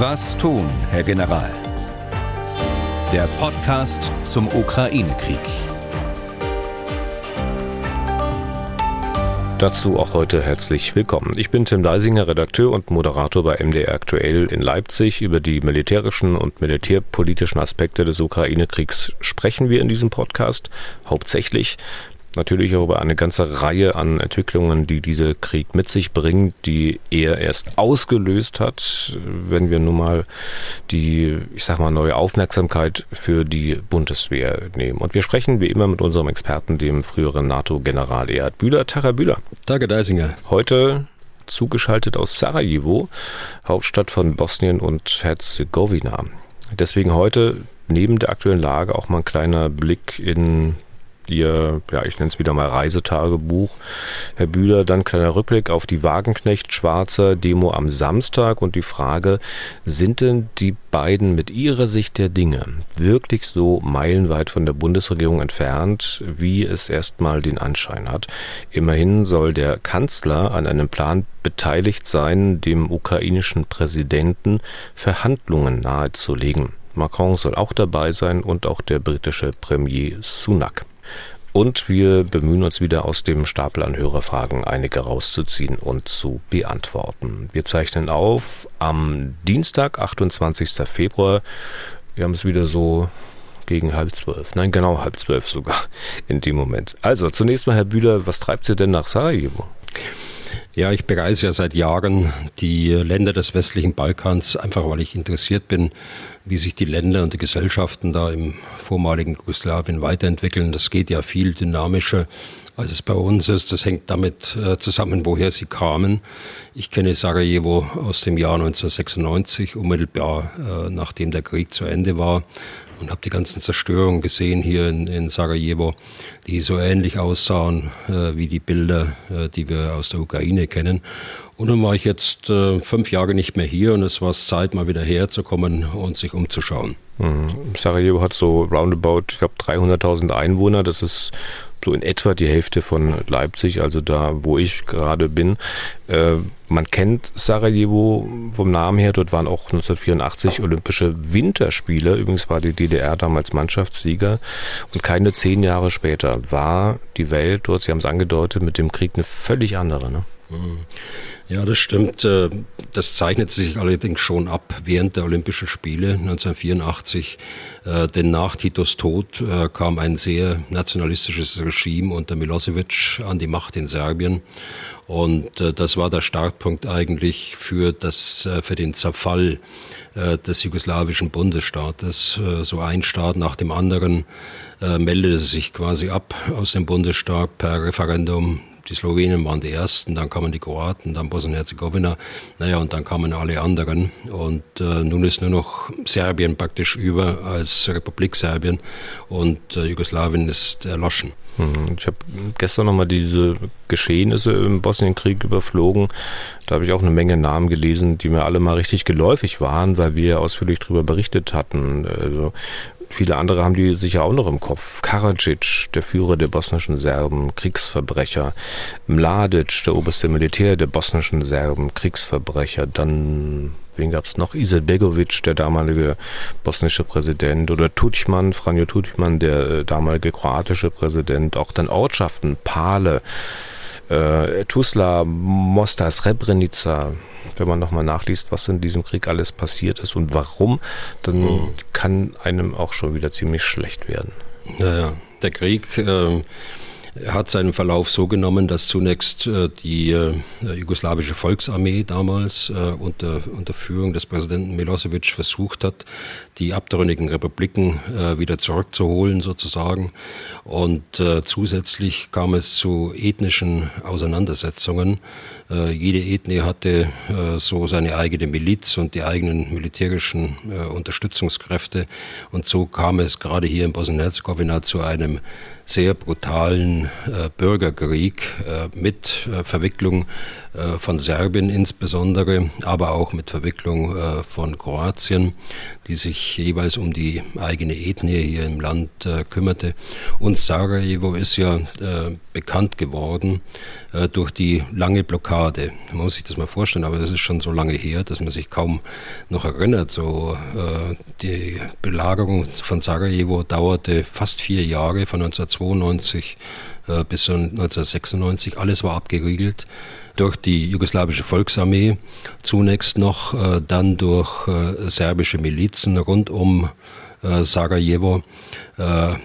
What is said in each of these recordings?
Was tun, Herr General? Der Podcast zum Ukraine-Krieg. Dazu auch heute herzlich willkommen. Ich bin Tim Deisinger, Redakteur und Moderator bei MDR Aktuell in Leipzig. Über die militärischen und militärpolitischen Aspekte des Ukraine-Kriegs sprechen wir in diesem Podcast hauptsächlich natürlich auch über eine ganze Reihe an Entwicklungen, die dieser Krieg mit sich bringt, die er erst ausgelöst hat, wenn wir nun mal die, ich sag mal, neue Aufmerksamkeit für die Bundeswehr nehmen. Und wir sprechen wie immer mit unserem Experten, dem früheren NATO-General Erhard Bühler. Herr Bühler. Danke, Deisinger. Heute zugeschaltet aus Sarajevo, Hauptstadt von Bosnien und Herzegowina. Deswegen heute neben der aktuellen Lage auch mal ein kleiner Blick in Ihr, ja, ich nenne es wieder mal Reisetagebuch. Herr Bühler, dann kleiner Rückblick auf die Wagenknecht-Schwarzer Demo am Samstag und die Frage, sind denn die beiden mit ihrer Sicht der Dinge wirklich so meilenweit von der Bundesregierung entfernt, wie es erstmal den Anschein hat? Immerhin soll der Kanzler an einem Plan beteiligt sein, dem ukrainischen Präsidenten Verhandlungen nahezulegen. Macron soll auch dabei sein und auch der britische Premier Sunak. Und wir bemühen uns wieder aus dem Stapel an Hörerfragen einige rauszuziehen und zu beantworten. Wir zeichnen auf am Dienstag, 28. Februar. Wir haben es wieder so gegen halb zwölf. Nein, genau halb zwölf sogar in dem Moment. Also zunächst mal, Herr Bühler, was treibt Sie denn nach Sarajevo? Ja, ich bereise ja seit Jahren die Länder des westlichen Balkans, einfach weil ich interessiert bin, wie sich die Länder und die Gesellschaften da im vormaligen Jugoslawien weiterentwickeln. Das geht ja viel dynamischer, als es bei uns ist. Das hängt damit äh, zusammen, woher sie kamen. Ich kenne Sarajevo aus dem Jahr 1996, unmittelbar äh, nachdem der Krieg zu Ende war und habe die ganzen Zerstörungen gesehen hier in, in Sarajevo, die so ähnlich aussahen äh, wie die Bilder, äh, die wir aus der Ukraine kennen. Und dann war ich jetzt äh, fünf Jahre nicht mehr hier und es war Zeit, mal wieder herzukommen und sich umzuschauen. Mhm. Sarajevo hat so roundabout, ich glaube, 300.000 Einwohner. Das ist so in etwa die Hälfte von Leipzig, also da, wo ich gerade bin. Äh, man kennt Sarajevo vom Namen her. Dort waren auch 1984 Olympische Winterspiele. Übrigens war die DDR damals Mannschaftssieger. Und keine zehn Jahre später war die Welt dort, Sie haben es angedeutet, mit dem Krieg eine völlig andere. Ne? Ja, das stimmt. Äh, das zeichnet sich allerdings schon ab während der Olympischen Spiele 1984. Äh, denn nach Titos Tod äh, kam ein sehr nationalistisches Regime unter Milosevic an die Macht in Serbien. Und das war der Startpunkt eigentlich für, das, für den Zerfall des jugoslawischen Bundesstaates. So ein Staat nach dem anderen meldete sich quasi ab aus dem Bundesstaat per Referendum die Slowenen waren die ersten, dann kamen die Kroaten, dann Bosnien-Herzegowina, naja, und dann kamen alle anderen. Und äh, nun ist nur noch Serbien praktisch über als Republik Serbien und äh, Jugoslawien ist erloschen. Mhm. Ich habe gestern nochmal diese Geschehnisse im Bosnienkrieg überflogen. Da habe ich auch eine Menge Namen gelesen, die mir alle mal richtig geläufig waren, weil wir ausführlich darüber berichtet hatten. Also Viele andere haben die sicher auch noch im Kopf. Karadzic, der Führer der bosnischen Serben, Kriegsverbrecher. Mladic, der oberste Militär der bosnischen Serben, Kriegsverbrecher. Dann, wen gab es noch? Izetbegovic, der damalige bosnische Präsident. Oder Tutjman, Franjo Tutjman, der äh, damalige kroatische Präsident. Auch dann Ortschaften, Pale äh, Tuzla, Mostar, Srebrenica, wenn man nochmal nachliest, was in diesem Krieg alles passiert ist und warum, dann mhm. kann einem auch schon wieder ziemlich schlecht werden. Naja, der Krieg äh, hat seinen Verlauf so genommen, dass zunächst äh, die äh, jugoslawische Volksarmee damals äh, unter, unter Führung des Präsidenten Milosevic versucht hat, die abtrünnigen Republiken wieder zurückzuholen sozusagen. Und zusätzlich kam es zu ethnischen Auseinandersetzungen. Jede Ethnie hatte so seine eigene Miliz und die eigenen militärischen Unterstützungskräfte. Und so kam es gerade hier in Bosnien-Herzegowina zu einem sehr brutalen äh, Bürgerkrieg äh, mit äh, Verwicklung von Serbien insbesondere, aber auch mit Verwicklung äh, von Kroatien, die sich jeweils um die eigene Ethnie hier im Land äh, kümmerte. Und Sarajevo ist ja bekannt geworden durch die lange Blockade. Man muss sich das mal vorstellen, aber das ist schon so lange her, dass man sich kaum noch erinnert. So die Belagerung von Sarajevo dauerte fast vier Jahre, von 1992 bis 1996. Alles war abgeriegelt durch die jugoslawische Volksarmee zunächst noch, äh, dann durch äh, serbische Milizen rund um äh, Sarajevo.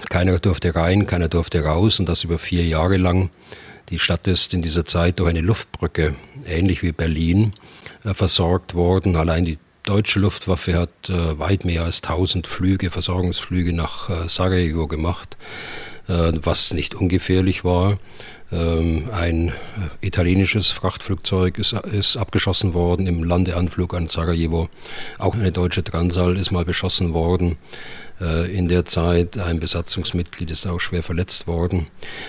Keiner durfte rein, keiner durfte raus und das über vier Jahre lang. Die Stadt ist in dieser Zeit durch eine Luftbrücke, ähnlich wie Berlin, versorgt worden. Allein die deutsche Luftwaffe hat weit mehr als 1000 Flüge, Versorgungsflüge nach Sarajevo gemacht, was nicht ungefährlich war. Ähm, ein italienisches Frachtflugzeug ist, ist, abgeschossen worden im Landeanflug an Sarajevo. Auch eine deutsche Transal ist mal beschossen worden. Äh, in der Zeit. Ein Besatzungsmitglied ist auch schwer verletzt worden.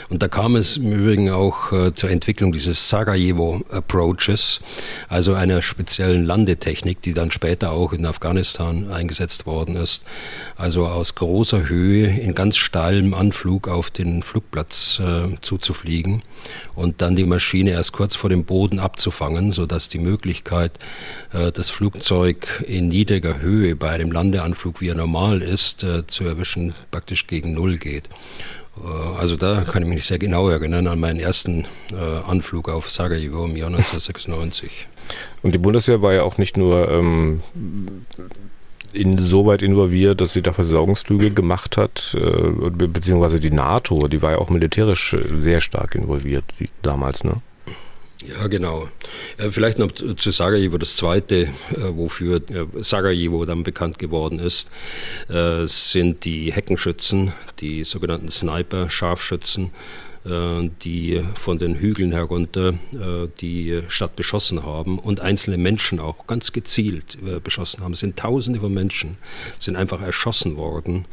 Und da kam es im Übrigen auch äh, zur Entwicklung dieses Sarajevo Approaches, also einer speziellen Landetechnik, die dann später auch in Afghanistan eingesetzt worden ist. Also aus großer Höhe in ganz steilem Anflug auf den Flugplatz äh, zuzufliegen und dann die Maschine erst kurz vor dem Boden abzufangen, sodass die Möglichkeit, äh, das Flugzeug in niedriger Höhe bei einem Landeanflug, wie er normal ist, äh, zu erwischen, praktisch gegen Null geht. Äh, also da kann ich mich sehr genau erinnern an meinen ersten Anflug auf Sarajevo im Jahr 1996. Und die Bundeswehr war ja auch nicht nur ähm, insoweit involviert, dass sie da Versorgungsflüge gemacht hat, äh, beziehungsweise die NATO, die war ja auch militärisch sehr stark involviert damals, ne? Ja, genau. Äh, vielleicht noch zu Sarajevo, das zweite, äh, wofür äh, Sarajevo dann bekannt geworden ist, sind die Heckenschützen, die sogenannten Sniper, Scharfschützen, die von den Hügeln herunter die Stadt beschossen haben und einzelne Menschen auch ganz gezielt beschossen haben. Es sind Tausende von Menschen, sind einfach erschossen worden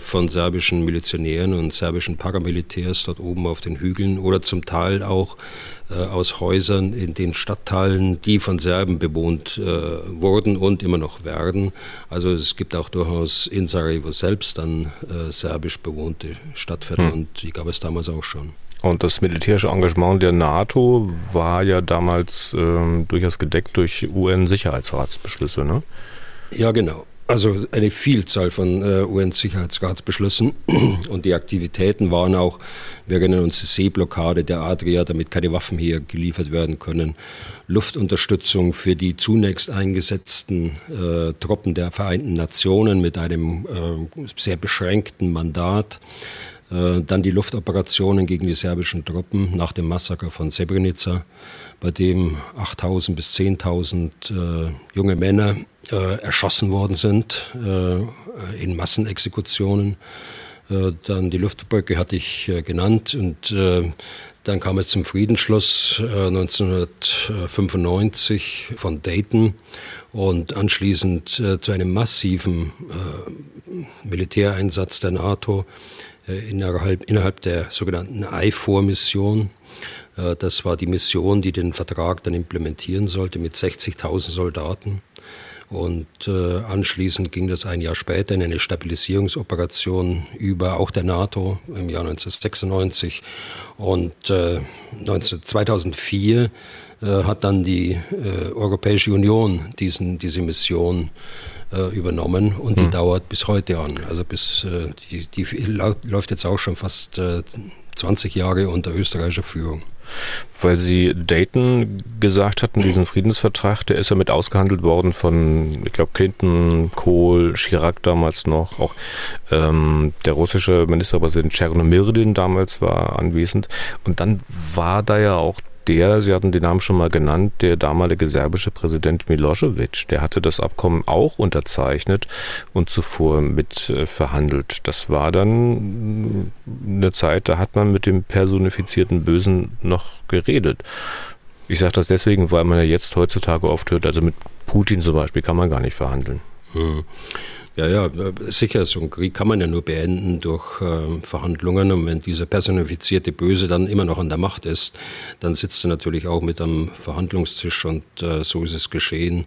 von serbischen Milizionären und serbischen Paramilitärs dort oben auf den Hügeln oder zum Teil auch äh, aus Häusern in den Stadtteilen, die von Serben bewohnt äh, wurden und immer noch werden. Also es gibt auch durchaus in Sarajevo selbst dann äh, serbisch bewohnte Stadtviertel hm. und die gab es damals auch schon. Und das militärische Engagement der NATO war ja damals ähm, durchaus gedeckt durch UN-Sicherheitsratsbeschlüsse, ne? Ja, genau. Also eine Vielzahl von äh, UN-Sicherheitsratsbeschlüssen. Und die Aktivitäten waren auch, wir erinnern uns die Seeblockade der Adria, damit keine Waffen hier geliefert werden können, Luftunterstützung für die zunächst eingesetzten äh, Truppen der Vereinten Nationen mit einem äh, sehr beschränkten Mandat, äh, dann die Luftoperationen gegen die serbischen Truppen nach dem Massaker von Srebrenica, bei dem 8.000 bis 10.000 äh, junge Männer erschossen worden sind äh, in Massenexekutionen. Äh, dann die Luftbrücke hatte ich äh, genannt und äh, dann kam es zum Friedensschluss 1995 von Dayton und anschließend zu einem massiven Militäreinsatz der NATO innerhalb, innerhalb der sogenannten IFOR-Mission. Das war die Mission, die den Vertrag dann implementieren sollte mit 60.000 Soldaten. Und äh, anschließend ging das ein Jahr später in eine Stabilisierungsoperation über, auch der NATO im Jahr 1996. Und äh, 19, 2004 äh, hat dann die äh, Europäische Union diesen, diese Mission äh, übernommen und die hm. dauert bis heute an. Also bis äh, die, die läuft jetzt auch schon fast äh, 20 Jahre unter österreichischer Führung. Weil Sie Dayton gesagt hatten, diesen Friedensvertrag, der ist ja mit ausgehandelt worden von, ich glaube, Clinton, Kohl, Chirac damals noch, auch ähm, der russische Ministerpräsident Tschernomirdin damals war anwesend. Und dann war da ja auch der, Sie hatten den Namen schon mal genannt, der damalige serbische Präsident Milosevic, der hatte das Abkommen auch unterzeichnet und zuvor mit äh, verhandelt. Das war dann eine Zeit, da hat man mit dem personifizierten Bösen noch geredet. Ich sage das deswegen, weil man ja jetzt heutzutage oft hört, also mit Putin zum Beispiel kann man gar nicht verhandeln. Hm. Ja, ja, sicher, so einen Krieg kann man ja nur beenden durch äh, Verhandlungen. Und wenn dieser personifizierte Böse dann immer noch an der Macht ist, dann sitzt er natürlich auch mit am Verhandlungstisch und äh, so ist es geschehen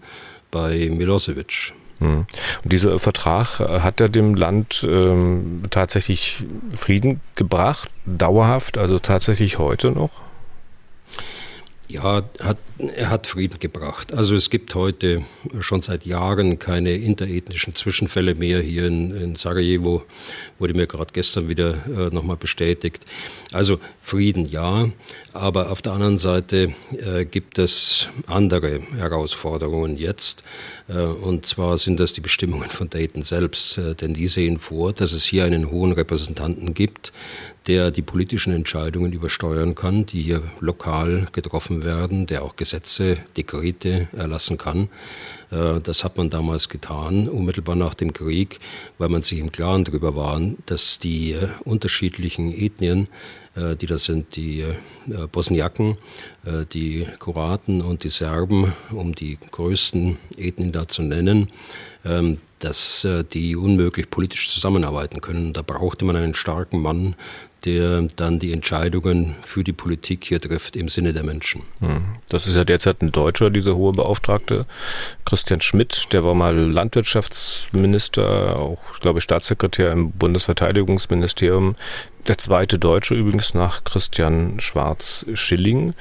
bei Milosevic. Hm. Und dieser Vertrag äh, hat er dem Land ähm, tatsächlich Frieden gebracht, dauerhaft, also tatsächlich heute noch? Ja, hat, er hat Frieden gebracht. Also es gibt heute schon seit Jahren keine interethnischen Zwischenfälle mehr. Hier in, in Sarajevo wurde mir gerade gestern wieder äh, nochmal bestätigt. Also Frieden ja, aber auf der anderen Seite äh, gibt es andere Herausforderungen jetzt. Äh, und zwar sind das die Bestimmungen von Dayton selbst, äh, denn die sehen vor, dass es hier einen hohen Repräsentanten gibt, der die politischen Entscheidungen übersteuern kann, die hier lokal getroffen werden, der auch Gesetze, Dekrete erlassen kann. Äh, das hat man damals getan, unmittelbar nach dem Krieg, weil man sich im Klaren darüber war, dass die äh, unterschiedlichen Ethnien, äh, die das sind die Bosniaken, die Kroaten und die Serben, um die größten Ethnien da zu nennen, ähm, dass die unmöglich politisch zusammenarbeiten können. Da brauchte man einen starken Mann, der dann die Entscheidungen für die Politik hier trifft im Sinne der Menschen. Hm. Das ist ja derzeit ein Deutscher, dieser hohe Beauftragte, Christian Schmidt, der war mal Landwirtschaftsminister, auch, ich glaube, Staatssekretär im Bundesverteidigungsministerium. Der zweite Deutsche übrigens nach Christian Schwarz-Schilling.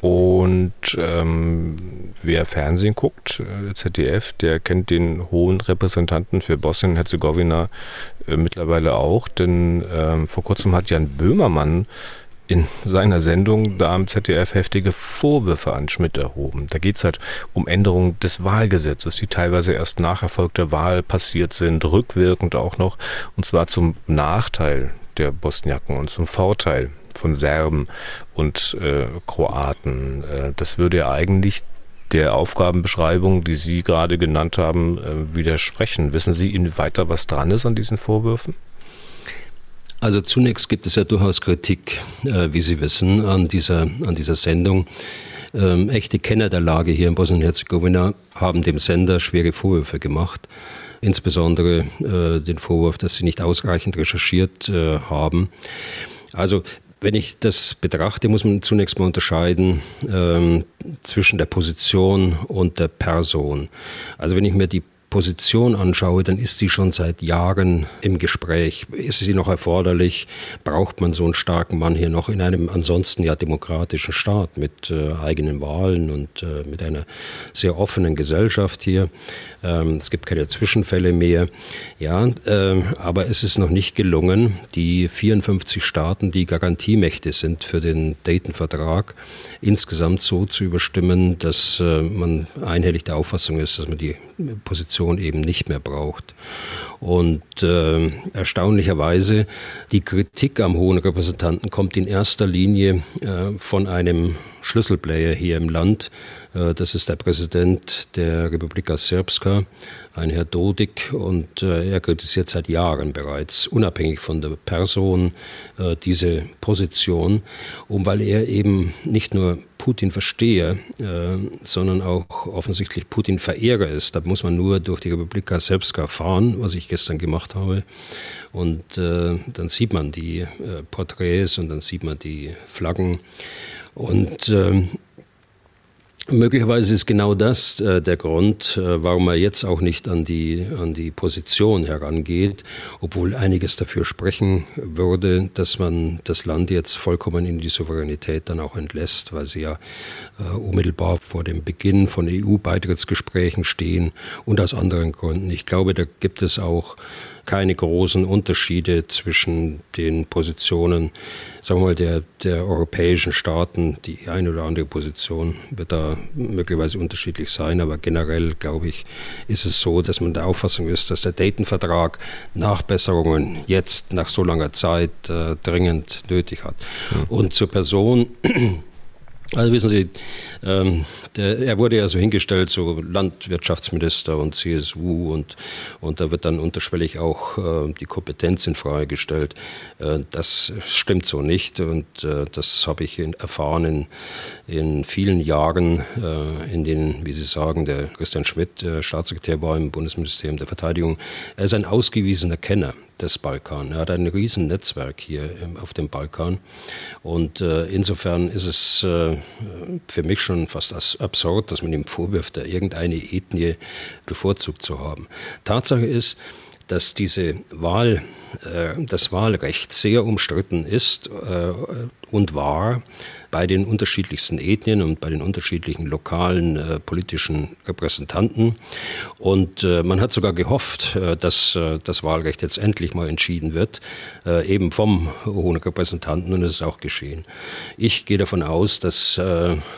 Und ähm, wer Fernsehen guckt, äh, ZDF, der kennt den hohen Repräsentanten für Bosnien-Herzegowina äh, mittlerweile auch, denn ähm, vor kurzem hat Jan Böhmermann in seiner Sendung da am ZDF heftige Vorwürfe an Schmidt erhoben. Da geht es halt um Änderungen des Wahlgesetzes, die teilweise erst nach erfolgter Wahl passiert sind, rückwirkend auch noch, und zwar zum Nachteil der Bosniaken und zum Vorteil von Serben und äh, Kroaten. Äh, das würde ja eigentlich der Aufgabenbeschreibung, die Sie gerade genannt haben, äh, widersprechen. Wissen Sie, inwieweit da was dran ist an diesen Vorwürfen? Also zunächst gibt es ja durchaus Kritik, äh, wie Sie wissen, an dieser, an dieser Sendung. Ähm, echte Kenner der Lage hier in Bosnien-Herzegowina haben dem Sender schwere Vorwürfe gemacht. Insbesondere äh, den Vorwurf, dass sie nicht ausreichend recherchiert äh, haben. Also wenn ich das betrachte, muss man zunächst mal unterscheiden ähm, zwischen der Position und der Person. Also wenn ich mir die Position anschaue, dann ist sie schon seit Jahren im Gespräch. Ist sie noch erforderlich? Braucht man so einen starken Mann hier noch in einem ansonsten ja demokratischen Staat mit äh, eigenen Wahlen und äh, mit einer sehr offenen Gesellschaft hier? Ähm, es gibt keine Zwischenfälle mehr. Ja, äh, aber es ist noch nicht gelungen, die 54 Staaten, die Garantiemächte sind für den Dayton-Vertrag, insgesamt so zu überstimmen, dass äh, man einhellig der Auffassung ist, dass man die Position eben nicht mehr braucht. Und äh, erstaunlicherweise, die Kritik am hohen Repräsentanten kommt in erster Linie äh, von einem Schlüsselplayer hier im Land. Äh, das ist der Präsident der Republika Srpska, ein Herr Dodik, und äh, er kritisiert seit Jahren bereits, unabhängig von der Person, äh, diese Position, um weil er eben nicht nur Putin verstehe, sondern auch offensichtlich Putin Verehrer ist. Da muss man nur durch die Republika Srpska fahren, was ich gestern gemacht habe. Und dann sieht man die Porträts und dann sieht man die Flaggen. Und ähm, Möglicherweise ist genau das äh, der Grund, äh, warum er jetzt auch nicht an die, an die Position herangeht, obwohl einiges dafür sprechen würde, dass man das Land jetzt vollkommen in die Souveränität dann auch entlässt, weil sie ja äh, unmittelbar vor dem Beginn von EU-Beitrittsgesprächen stehen und aus anderen Gründen. Ich glaube, da gibt es auch keine großen Unterschiede zwischen den Positionen, sagen wir mal, der, der europäischen Staaten. Die eine oder andere Position wird da möglicherweise unterschiedlich sein, aber generell, glaube ich, ist es so, dass man der Auffassung ist, dass der Dayton-Vertrag Nachbesserungen jetzt nach so langer Zeit äh, dringend nötig hat. Mhm. Und zur Person Also wissen Sie, ähm, der, er wurde ja so hingestellt, so Landwirtschaftsminister und CSU und, und da wird dann unterschwellig auch äh, die Kompetenz in Frage gestellt. Äh, das stimmt so nicht und äh, das habe ich in, erfahren in, in vielen Jahren, äh, in denen, wie Sie sagen, der Christian Schmidt äh, Staatssekretär war im Bundesministerium der Verteidigung. Er ist ein ausgewiesener Kenner des Balkan. Er hat ein riesen Netzwerk hier auf dem Balkan. Und äh, insofern ist es äh, für mich schon fast absurd, dass man ihm vorwirft, da irgendeine Ethnie bevorzugt zu haben. Tatsache ist, dass diese Wahl, äh, das Wahlrecht sehr umstritten ist äh, und war bei den unterschiedlichsten Ethnien und bei den unterschiedlichen lokalen äh, politischen Repräsentanten. Und äh, man hat sogar gehofft, äh, dass äh, das Wahlrecht jetzt endlich mal entschieden wird, eben vom hohen Repräsentanten und es ist auch geschehen. Ich gehe davon aus, dass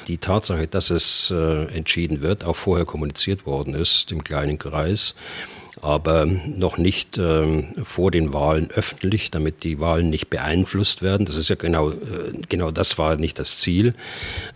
die Tatsache, dass es entschieden wird, auch vorher kommuniziert worden ist im kleinen Kreis aber noch nicht ähm, vor den Wahlen öffentlich, damit die Wahlen nicht beeinflusst werden. Das ist ja genau, äh, genau das war nicht das Ziel.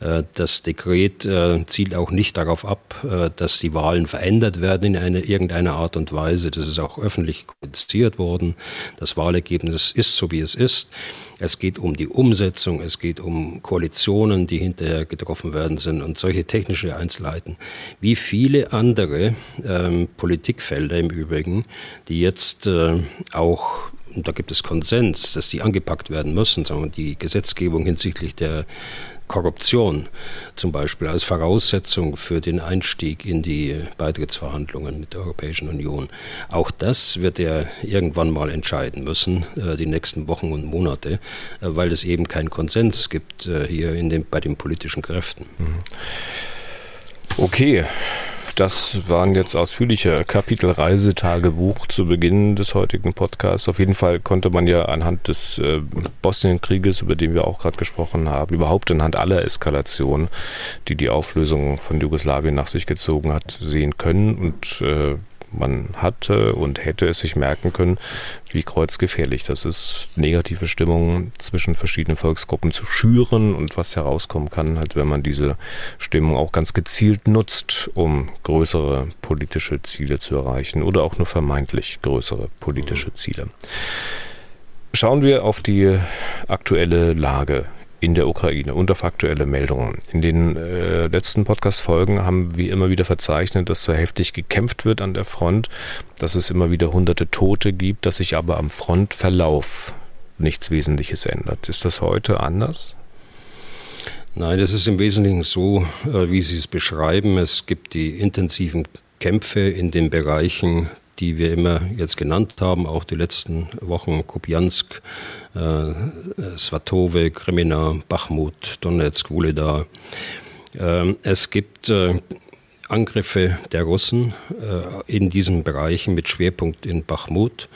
Äh, das Dekret äh, zielt auch nicht darauf ab, dass die Wahlen verändert werden in eine, irgendeiner Art und Weise. Das ist auch öffentlich kommuniziert worden. Das Wahlergebnis ist so, wie es ist. Es geht um die Umsetzung, es geht um Koalitionen, die hinterher getroffen werden sind und solche technische Einzelheiten. Wie viele andere ähm, Politikfelder im Übrigen, die jetzt äh, auch und da gibt es Konsens, dass die angepackt werden müssen, wir, die Gesetzgebung hinsichtlich der Korruption zum Beispiel als Voraussetzung für den Einstieg in die Beitrittsverhandlungen mit der Europäischen Union. Auch das wird er irgendwann mal entscheiden müssen, äh, die nächsten Wochen und Monate, äh, weil es eben keinen Konsens gibt äh, hier in den, bei den politischen Kräften. Okay, das waren jetzt ausführliche Kapitel Reisetagebuch zu Beginn des heutigen Podcasts. Auf jeden Fall konnte man ja anhand des äh, Bosnienkrieges, über den wir auch gerade gesprochen haben, überhaupt anhand aller Eskalationen, die die Auflösung von Jugoslawien nach sich gezogen hat, sehen können und äh, man hatte und hätte es sich merken können, wie kreuzgefährlich das ist, negative Stimmungen zwischen verschiedenen Volksgruppen zu schüren und was herauskommen kann, halt, wenn man diese Stimmung auch ganz gezielt nutzt, um größere politische Ziele zu erreichen oder auch nur vermeintlich größere politische Ziele. Schauen wir auf die aktuelle Lage in der Ukraine und auf aktuelle Meldungen. In den äh, letzten Podcast-Folgen haben wir immer wieder verzeichnet, dass zwar heftig gekämpft wird an der Front, dass es immer wieder hunderte Tote gibt, dass sich aber am Frontverlauf nichts Wesentliches ändert. Ist das heute anders? Nein, das ist im Wesentlichen so, äh, wie Sie es beschreiben. Es gibt die intensiven Kämpfe in den Bereichen die wir immer jetzt genannt haben, auch die letzten Wochen, Kupiansk, äh, Svatove, Kremina, Bachmut, Donetsk, Wuleda. Äh, es gibt äh, Angriffe der Russen äh, in diesen Bereichen mit Schwerpunkt in Bachmut,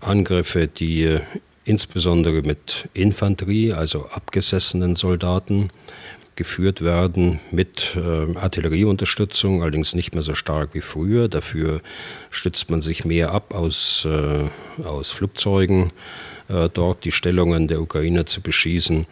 Angriffe, die äh, insbesondere mit Infanterie, also abgesessenen Soldaten, geführt werden mit äh, Artillerieunterstützung, allerdings nicht mehr so stark wie früher. Dafür stützt man sich mehr ab aus, äh, aus Flugzeugen, äh, dort die Stellungen der Ukrainer zu beschießen.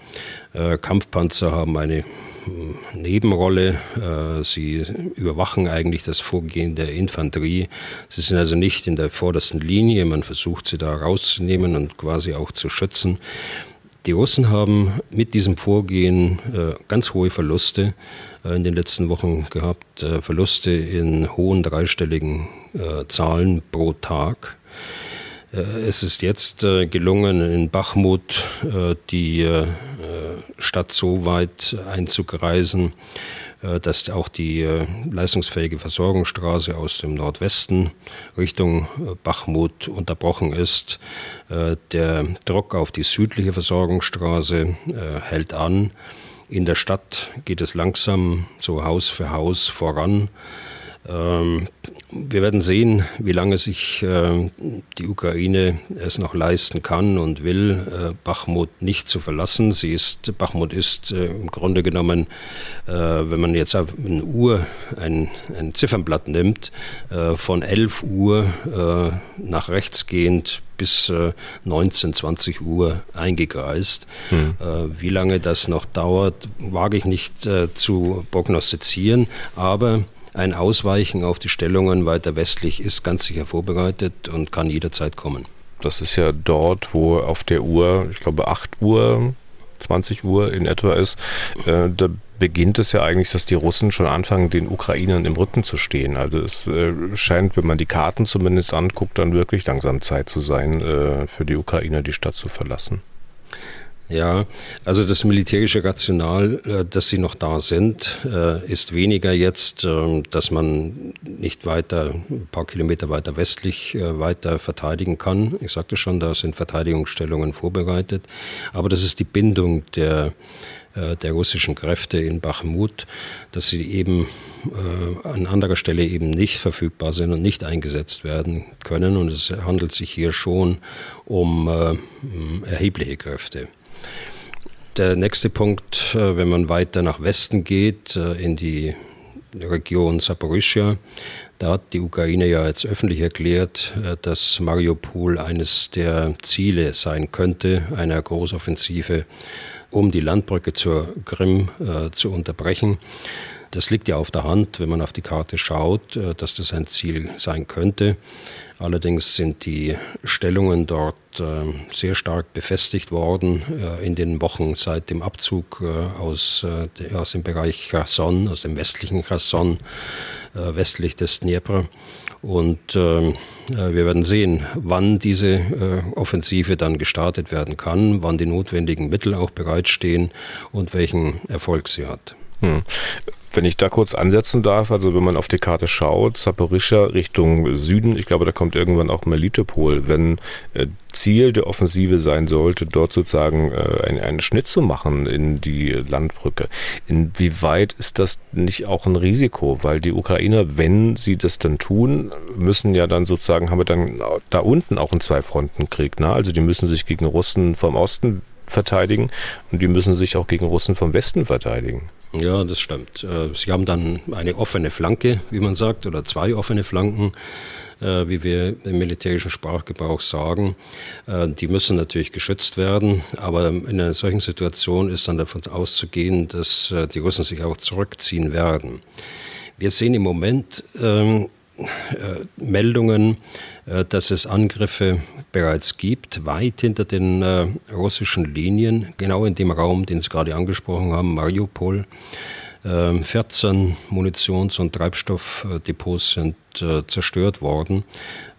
Äh, Kampfpanzer haben eine hm, Nebenrolle. Äh, sie überwachen eigentlich das Vorgehen der Infanterie. Sie sind also nicht in der vordersten Linie. Man versucht sie da rauszunehmen und quasi auch zu schützen. Die Russen haben mit diesem Vorgehen äh, ganz hohe Verluste äh, in den letzten Wochen gehabt, äh, Verluste in hohen dreistelligen äh, Zahlen pro Tag. Äh, es ist jetzt äh, gelungen, in Bachmut die Stadt so weit einzugreisen, dass auch die äh, leistungsfähige Versorgungsstraße aus dem Nordwesten Richtung äh, Bachmut unterbrochen ist. Der Druck auf die südliche Versorgungsstraße hält an. In der Stadt geht es langsam so Haus für Haus voran. Ähm, wir werden sehen, wie lange sich äh, die Ukraine es noch leisten kann und will, äh, Bachmut nicht zu verlassen. Sie ist, Bachmut ist äh, im Grunde genommen, äh, wenn man jetzt eine Uhr, ein, ein Ziffernblatt nimmt, von 11 Uhr nach rechts gehend bis 19, 20 Uhr eingekreist. Hm. Wie lange das noch dauert, wage ich nicht zu prognostizieren, aber ein Ausweichen auf die Stellungen weiter westlich ist ganz sicher vorbereitet und kann jederzeit kommen. Das ist ja dort, wo auf der Uhr, ich glaube 8 Uhr, 20 Uhr in etwa ist, äh, da beginnt es ja eigentlich, dass die Russen schon anfangen, den Ukrainern im Rücken zu stehen. Also es äh, scheint, wenn man die Karten zumindest anguckt, dann wirklich langsam Zeit zu sein, äh, für die Ukrainer die Stadt zu verlassen. Ja, also das militärische Rational, äh, dass sie noch da sind, äh, ist weniger jetzt, ähm, dass man nicht weiter, ein paar Kilometer weiter westlich äh, weiter verteidigen kann. Ich sagte schon, da sind Verteidigungsstellungen vorbereitet. Aber das ist die Bindung der, der russischen Kräfte in Bachmut, dass sie eben an anderer Stelle eben nicht verfügbar sind und nicht eingesetzt werden können. Und es handelt sich hier schon um erhebliche Kräfte. Der nächste Punkt, äh, wenn man weiter nach Westen geht, äh, in die Region Saporischia, da hat die Ukraine ja jetzt öffentlich erklärt, äh, dass Mariupol eines der Ziele sein könnte, einer Großoffensive, um die Landbrücke zur Krim zu unterbrechen. Das liegt ja auf der Hand, wenn man auf die Karte schaut, äh, dass das ein Ziel sein könnte. Allerdings sind die Stellungen dort äh, sehr stark befestigt worden äh, in den Wochen seit dem Abzug aus, aus dem Bereich Cherson, aus dem westlichen Cherson, westlich des Dnieper. Und äh, wir werden sehen, wann diese äh, Offensive dann gestartet werden kann, wann die notwendigen Mittel auch bereitstehen und welchen Erfolg sie hat. Hm. Wenn ich da kurz ansetzen darf, also wenn man auf die Karte schaut, Zaporizhia Richtung Süden, ich glaube, da kommt irgendwann auch Melitopol. Wenn äh, Ziel der Offensive sein sollte, dort sozusagen äh, einen, einen Schnitt zu machen in die Landbrücke, inwieweit ist das nicht auch ein Risiko? Weil die Ukrainer, wenn sie das dann tun, müssen ja dann sozusagen, haben wir dann da unten auch einen Zwei-Fronten-Krieg. Ne? Also die müssen sich gegen Russen vom Osten verteidigen und die müssen sich auch gegen Russen vom Westen verteidigen. Ja, das stimmt. Äh, sie haben dann eine offene Flanke, wie man sagt, oder zwei offene Flanken, äh, wie wir im militärischen Sprachgebrauch sagen. Äh, die müssen natürlich geschützt werden, aber in einer solchen Situation ist dann davon auszugehen, dass die Russen sich auch zurückziehen werden. Wir sehen im Moment ähm, Meldungen, dass es Angriffe bereits gibt, weit hinter den äh, russischen Linien, genau in dem Raum, den Sie gerade angesprochen haben, Mariupol. Äh, 14 Munitions- und Treibstoffdepots sind äh, zerstört worden.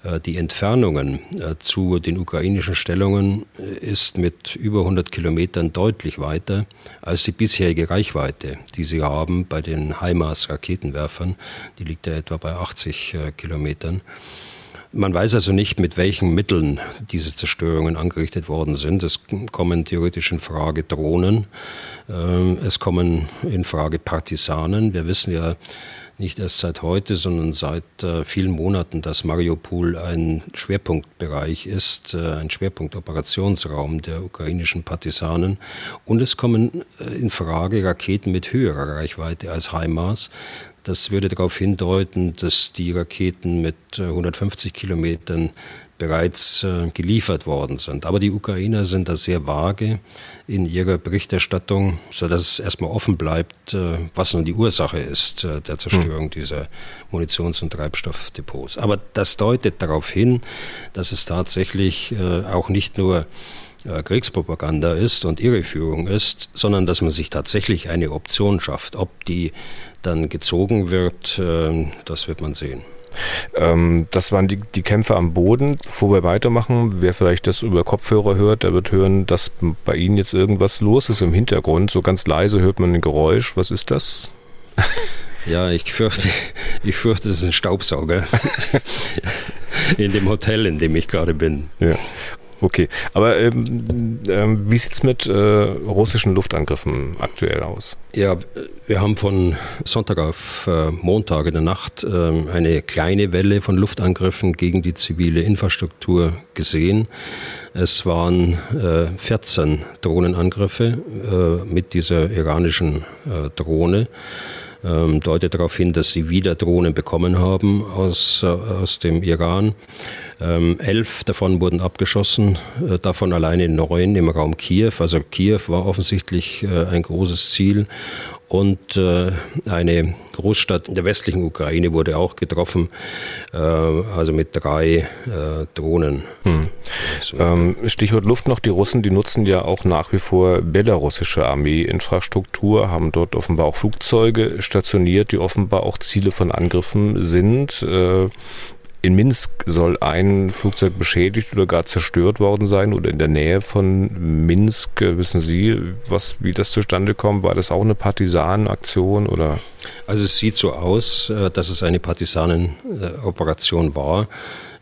Äh, die Entfernungen äh, zu den ukrainischen Stellungen ist mit über 100 Kilometern deutlich weiter als die bisherige Reichweite, die sie haben bei den HIMARS-Raketenwerfern. Die liegt ja etwa bei 80 Kilometern. Man weiß also nicht, mit welchen Mitteln diese Zerstörungen angerichtet worden sind. Es kommen theoretisch in Frage Drohnen, ähm, es kommen in Frage Partisanen. Wir wissen ja nicht erst seit heute, sondern seit äh, vielen Monaten, dass Mariupol ein Schwerpunktbereich ist, äh, ein Schwerpunktoperationsraum der ukrainischen Partisanen. Und es kommen äh, in Frage Raketen mit höherer Reichweite als HIMARS. Das würde darauf hindeuten, dass die Raketen mit 150 äh, Kilometern bereits äh, geliefert worden sind. Aber die Ukrainer sind da sehr vage in ihrer Berichterstattung, sodass es erstmal offen bleibt, äh, was nun die Ursache ist der Zerstörung hm. dieser Munitions- und Treibstoffdepots. Aber das deutet darauf hin, dass es tatsächlich auch nicht nur Kriegspropaganda ist und Irreführung ist, sondern dass man sich tatsächlich eine Option schafft. Ob die dann gezogen wird, äh, das wird man sehen. Ähm, das waren die, die Kämpfe am Boden. Bevor wir weitermachen, wer vielleicht das über Kopfhörer hört, der wird hören, dass bei Ihnen jetzt irgendwas los ist im Hintergrund. So ganz leise hört man ein Geräusch. Was ist das? Ja, ich fürchte, ich fürchte, es ist ein Staubsauger in dem Hotel, in dem ich gerade bin. Ja. Okay, aber ähm, ähm, wie sieht es mit äh, russischen Luftangriffen aktuell aus? Ja, wir haben von Sonntag auf äh, Montag in der Nacht äh, eine kleine Welle von Luftangriffen gegen die zivile Infrastruktur gesehen. Es waren 14 äh, Drohnenangriffe äh, mit dieser iranischen äh, Drohne ähm, deutet darauf hin, dass sie wieder Drohnen bekommen haben aus, aus dem Iran. Ähm, elf davon wurden abgeschossen, äh, davon alleine neun im Raum Kiew. Also Kiew war offensichtlich äh, ein großes Ziel. Und äh, eine Großstadt in der westlichen Ukraine wurde auch getroffen, äh, also mit drei äh, Drohnen. Hm. Ähm, Stichwort Luft noch, die Russen, die nutzen ja auch nach wie vor belarussische Armeeinfrastruktur, haben dort offenbar auch Flugzeuge stationiert, die offenbar auch Ziele von Angriffen sind. Äh, in Minsk soll ein Flugzeug beschädigt oder gar zerstört worden sein oder in der Nähe von Minsk. Wissen Sie, was, wie das zustande kommt? War das auch eine Partisanenaktion oder? Also es sieht so aus, äh, dass es eine Partisanenoperation war.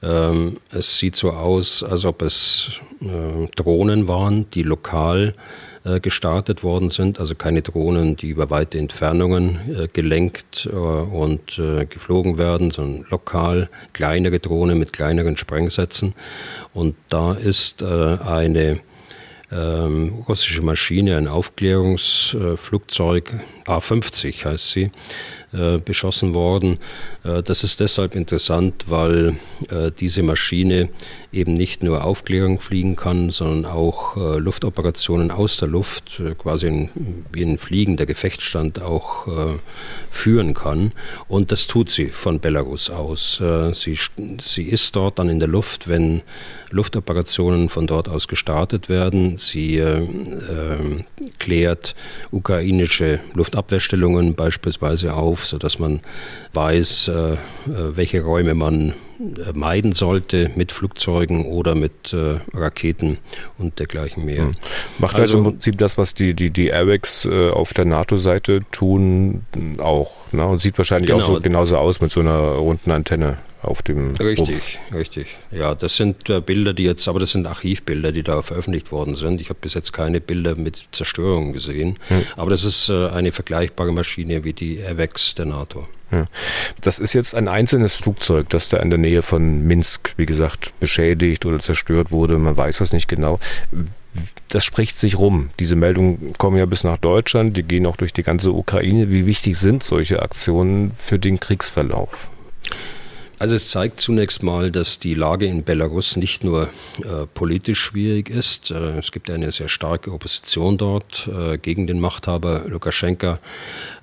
Ähm, es sieht so aus, als ob es äh, Drohnen waren, die lokal äh, gestartet worden sind, also keine Drohnen, die über weite Entfernungen äh, gelenkt äh, und geflogen werden, sondern lokal kleinere Drohnen mit kleineren Sprengsätzen. Und da ist eine ähm, russische Maschine, ein Aufklärungsflugzeug, A-50 heißt sie, äh, beschossen worden. Äh, das ist deshalb interessant, weil äh, diese Maschine eben nicht nur Aufklärung fliegen kann, sondern auch Luftoperationen aus der Luft, quasi in, wie ein fliegender Gefechtsstand auch führen kann. Und das tut sie von Belarus aus. Sie, sie ist dort dann in der Luft, wenn Luftoperationen von dort aus gestartet werden. Sie äh, klärt ukrainische Luftabwehrstellungen beispielsweise auf, sodass man weiß, äh, äh welche Räume man äh, meiden sollte mit Flugzeugen oder mit äh, Raketen und dergleichen mehr. Hm. Macht also, also, im Prinzip das, was die, die, die Airbags äh, auf der NATO-Seite tun, auch. Ne? Und sieht wahrscheinlich genau. auch so genauso aus mit so einer runden Antenne auf dem Richtig, Rumpf. richtig. Ja, das sind äh, Bilder, die jetzt, aber das sind Archivbilder, die da veröffentlicht worden sind. Ich habe bis jetzt keine Bilder mit Zerstörung gesehen, hm. aber das ist äh, eine vergleichbare Maschine wie die AirVax der NATO. Ja. Das ist jetzt ein einzelnes Flugzeug, das da in der Nähe von Minsk, wie gesagt, beschädigt oder zerstört wurde. Man weiß das nicht genau. Das spricht sich rum. Diese Meldungen kommen ja bis nach Deutschland, die gehen auch durch die ganze Ukraine. Wie wichtig sind solche Aktionen für den Kriegsverlauf? Also es zeigt zunächst mal, dass die Lage in Belarus nicht nur äh, politisch schwierig ist. Äh, es gibt eine sehr starke Opposition dort äh, gegen den Machthaber Lukaschenka,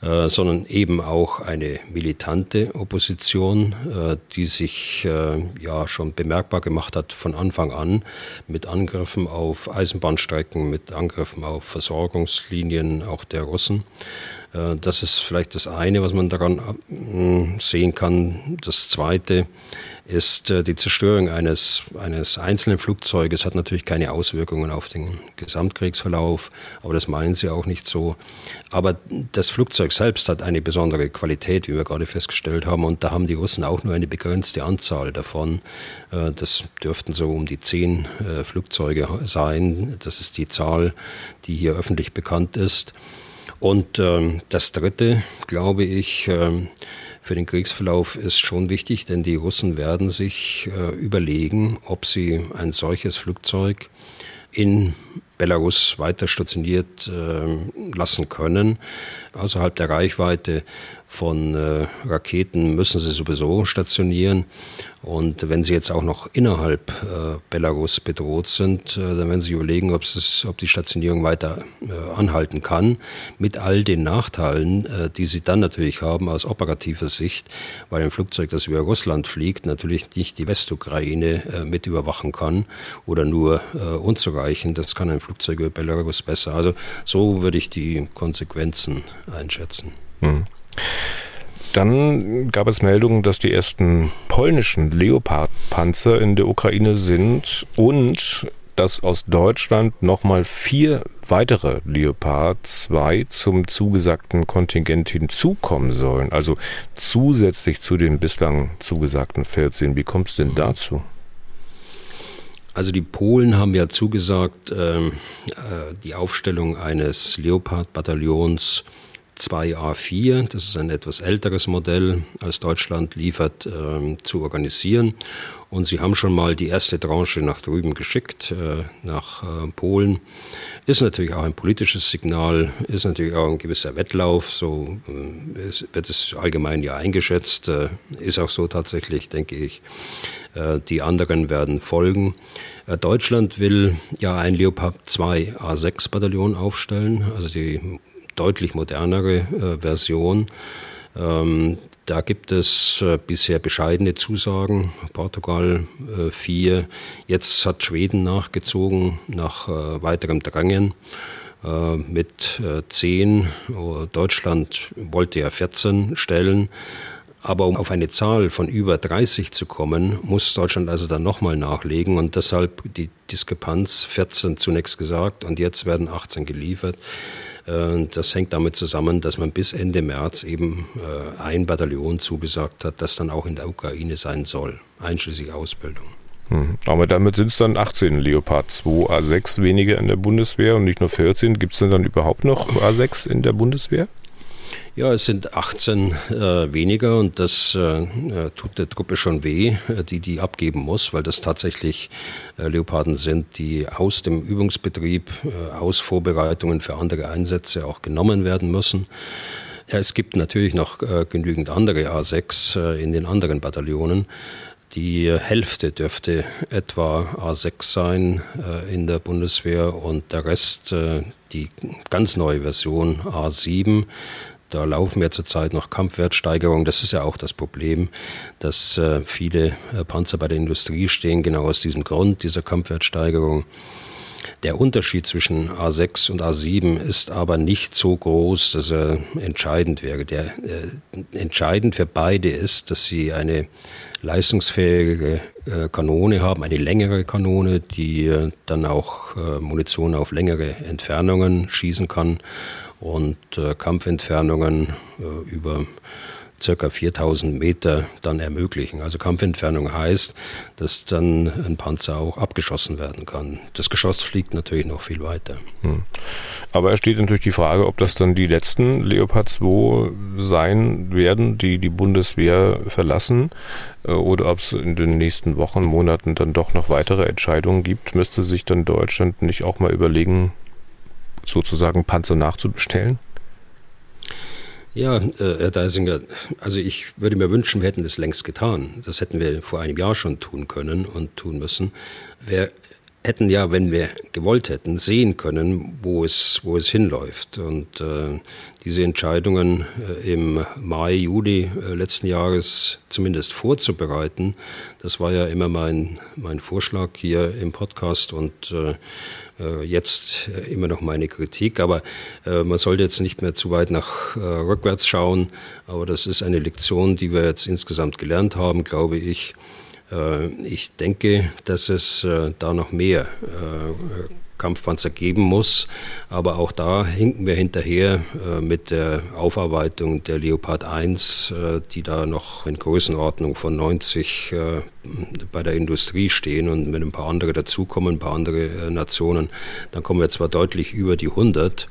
äh, sondern eben auch eine militante Opposition, äh, die sich äh, ja schon bemerkbar gemacht hat von Anfang an mit Angriffen auf Eisenbahnstrecken, mit Angriffen auf Versorgungslinien auch der Russen. Äh, das ist vielleicht das eine, was man daran äh, sehen kann. Das zweite ist äh, die Zerstörung eines, eines einzelnen Flugzeuges hat natürlich keine Auswirkungen auf den Gesamtkriegsverlauf, aber das meinen sie auch nicht so. Aber das Flugzeug selbst hat eine besondere Qualität, wie wir gerade festgestellt haben, und da haben die Russen auch nur eine begrenzte Anzahl davon. Das dürften so um die zehn Flugzeuge sein. Das ist die Zahl, die hier öffentlich bekannt ist. Und ähm, das Dritte, glaube ich, ähm, für den Kriegsverlauf ist schon wichtig, denn die Russen werden sich äh, überlegen, ob sie ein solches Flugzeug in Belarus weiter stationiert äh, lassen können. Außerhalb der Reichweite von äh, Raketen müssen sie sowieso stationieren. Und wenn sie jetzt auch noch innerhalb äh, Belarus bedroht sind, äh, dann werden sie überlegen, ob, es, ob die Stationierung weiter äh, anhalten kann, mit all den Nachteilen, äh, die sie dann natürlich haben aus operativer Sicht, weil ein Flugzeug, das über Russland fliegt, natürlich nicht die Westukraine mit überwachen kann oder nur unzureichend. Das kann ein Flugzeug über Belarus besser. Also so würde ich die Konsequenzen einschätzen. Hm. Dann gab es Meldungen, dass die ersten polnischen Leopard-Panzer in der Ukraine sind und dass aus Deutschland nochmal vier weitere Leopard 2 zum zugesagten Kontingent hinzukommen sollen. Also zusätzlich zu den bislang zugesagten 14. Wie kommt es denn mhm. dazu? Also die Polen haben ja zugesagt, ähm, äh, die Aufstellung eines Leopard-Bataillons 2A4, das ist ein etwas älteres Modell, als Deutschland liefert, äh, zu organisieren. Und sie haben schon mal die erste Tranche nach drüben geschickt, äh, nach äh, Polen. Ist natürlich auch ein politisches Signal, ist natürlich auch ein gewisser Wettlauf, so äh, wird es allgemein ja eingeschätzt, äh, ist auch so tatsächlich, denke ich. Äh, die anderen werden folgen. Deutschland will ja ein Leopard 2 A6 Bataillon aufstellen, also die deutlich modernere äh, Version. Ähm, da gibt es äh, bisher bescheidene Zusagen. Portugal äh. Jetzt hat Schweden nachgezogen nach äh, weiterem Drängen äh, mit äh, zehn. Deutschland wollte ja 14 stellen. Aber um auf eine Zahl von über 30 zu kommen, muss Deutschland also dann nochmal nachlegen und deshalb die Diskrepanz 14 zunächst gesagt und jetzt werden 18 geliefert. Äh, das hängt damit zusammen, dass man bis Ende März eben äh, ein Bataillon zugesagt hat, das dann auch in der Ukraine sein soll, einschließlich Ausbildung. Hm. Aber damit sind es dann 18 Leopard 2 A6 weniger in der Bundeswehr und nicht nur 14. Gibt es denn dann überhaupt noch A6 in der Bundeswehr? Ja, es sind 18 äh, weniger und das äh, äh, tut der Truppe schon weh, äh, die die abgeben muss, weil das tatsächlich äh, Leoparden sind, die aus dem Übungsbetrieb, äh, aus Vorbereitungen für andere Einsätze auch genommen werden müssen. Es gibt natürlich noch genügend andere A6 in den anderen Bataillonen. Die Hälfte dürfte etwa A6 sein in der Bundeswehr und der Rest die ganz neue Version A7. Da laufen wir zurzeit noch Kampfwertsteigerungen. Das ist ja auch das Problem, dass äh, viele äh, Panzer bei der Industrie stehen, genau aus diesem Grund, dieser Kampfwertsteigerung. Der Unterschied zwischen A6 und A7 ist aber nicht so groß, dass er entscheidend wäre. Der, äh, entscheidend für beide ist, dass sie eine leistungsfähige äh, Kanone haben, eine längere Kanone, die äh, dann auch äh, Munition auf längere Entfernungen schießen kann und äh, Kampfentfernungen äh, über circa 4000 Meter dann ermöglichen. Also Kampfentfernung heißt, dass dann ein Panzer auch abgeschossen werden kann. Das Geschoss fliegt natürlich noch viel weiter. Hm. Aber es steht natürlich die Frage, ob das dann die letzten Leopard 2 sein werden, die die Bundeswehr verlassen, äh, oder ob es in den nächsten Wochen, Monaten dann doch noch weitere Entscheidungen gibt. Müsste sich dann Deutschland nicht auch mal überlegen, sozusagen Panzer nachzubestellen? Ja, äh, Herr Deisinger, also ich würde mir wünschen, wir hätten das längst getan. Das hätten wir vor einem Jahr schon tun können und tun müssen. Wir hätten ja, wenn wir gewollt hätten, sehen können, wo es, wo es hinläuft. Und äh, diese Entscheidungen äh, im Mai, Juli äh, letzten Jahres zumindest vorzubereiten, das war ja immer mein, mein Vorschlag hier im Podcast und äh, äh, jetzt äh, immer noch meine Kritik, aber äh, man sollte jetzt nicht mehr zu weit nach rückwärts schauen. Aber das ist eine Lektion, die wir jetzt insgesamt gelernt haben, glaube ich. Ich denke, dass es da noch mehr Kampfpanzer geben muss. Aber auch da hinken wir hinterher äh, mit der Aufarbeitung der Leopard 1, äh, die da noch in Größenordnung von 90 äh, bei der Industrie stehen und wenn ein paar andere dazukommen, ein paar andere äh, Nationen, dann kommen wir zwar deutlich über die 100,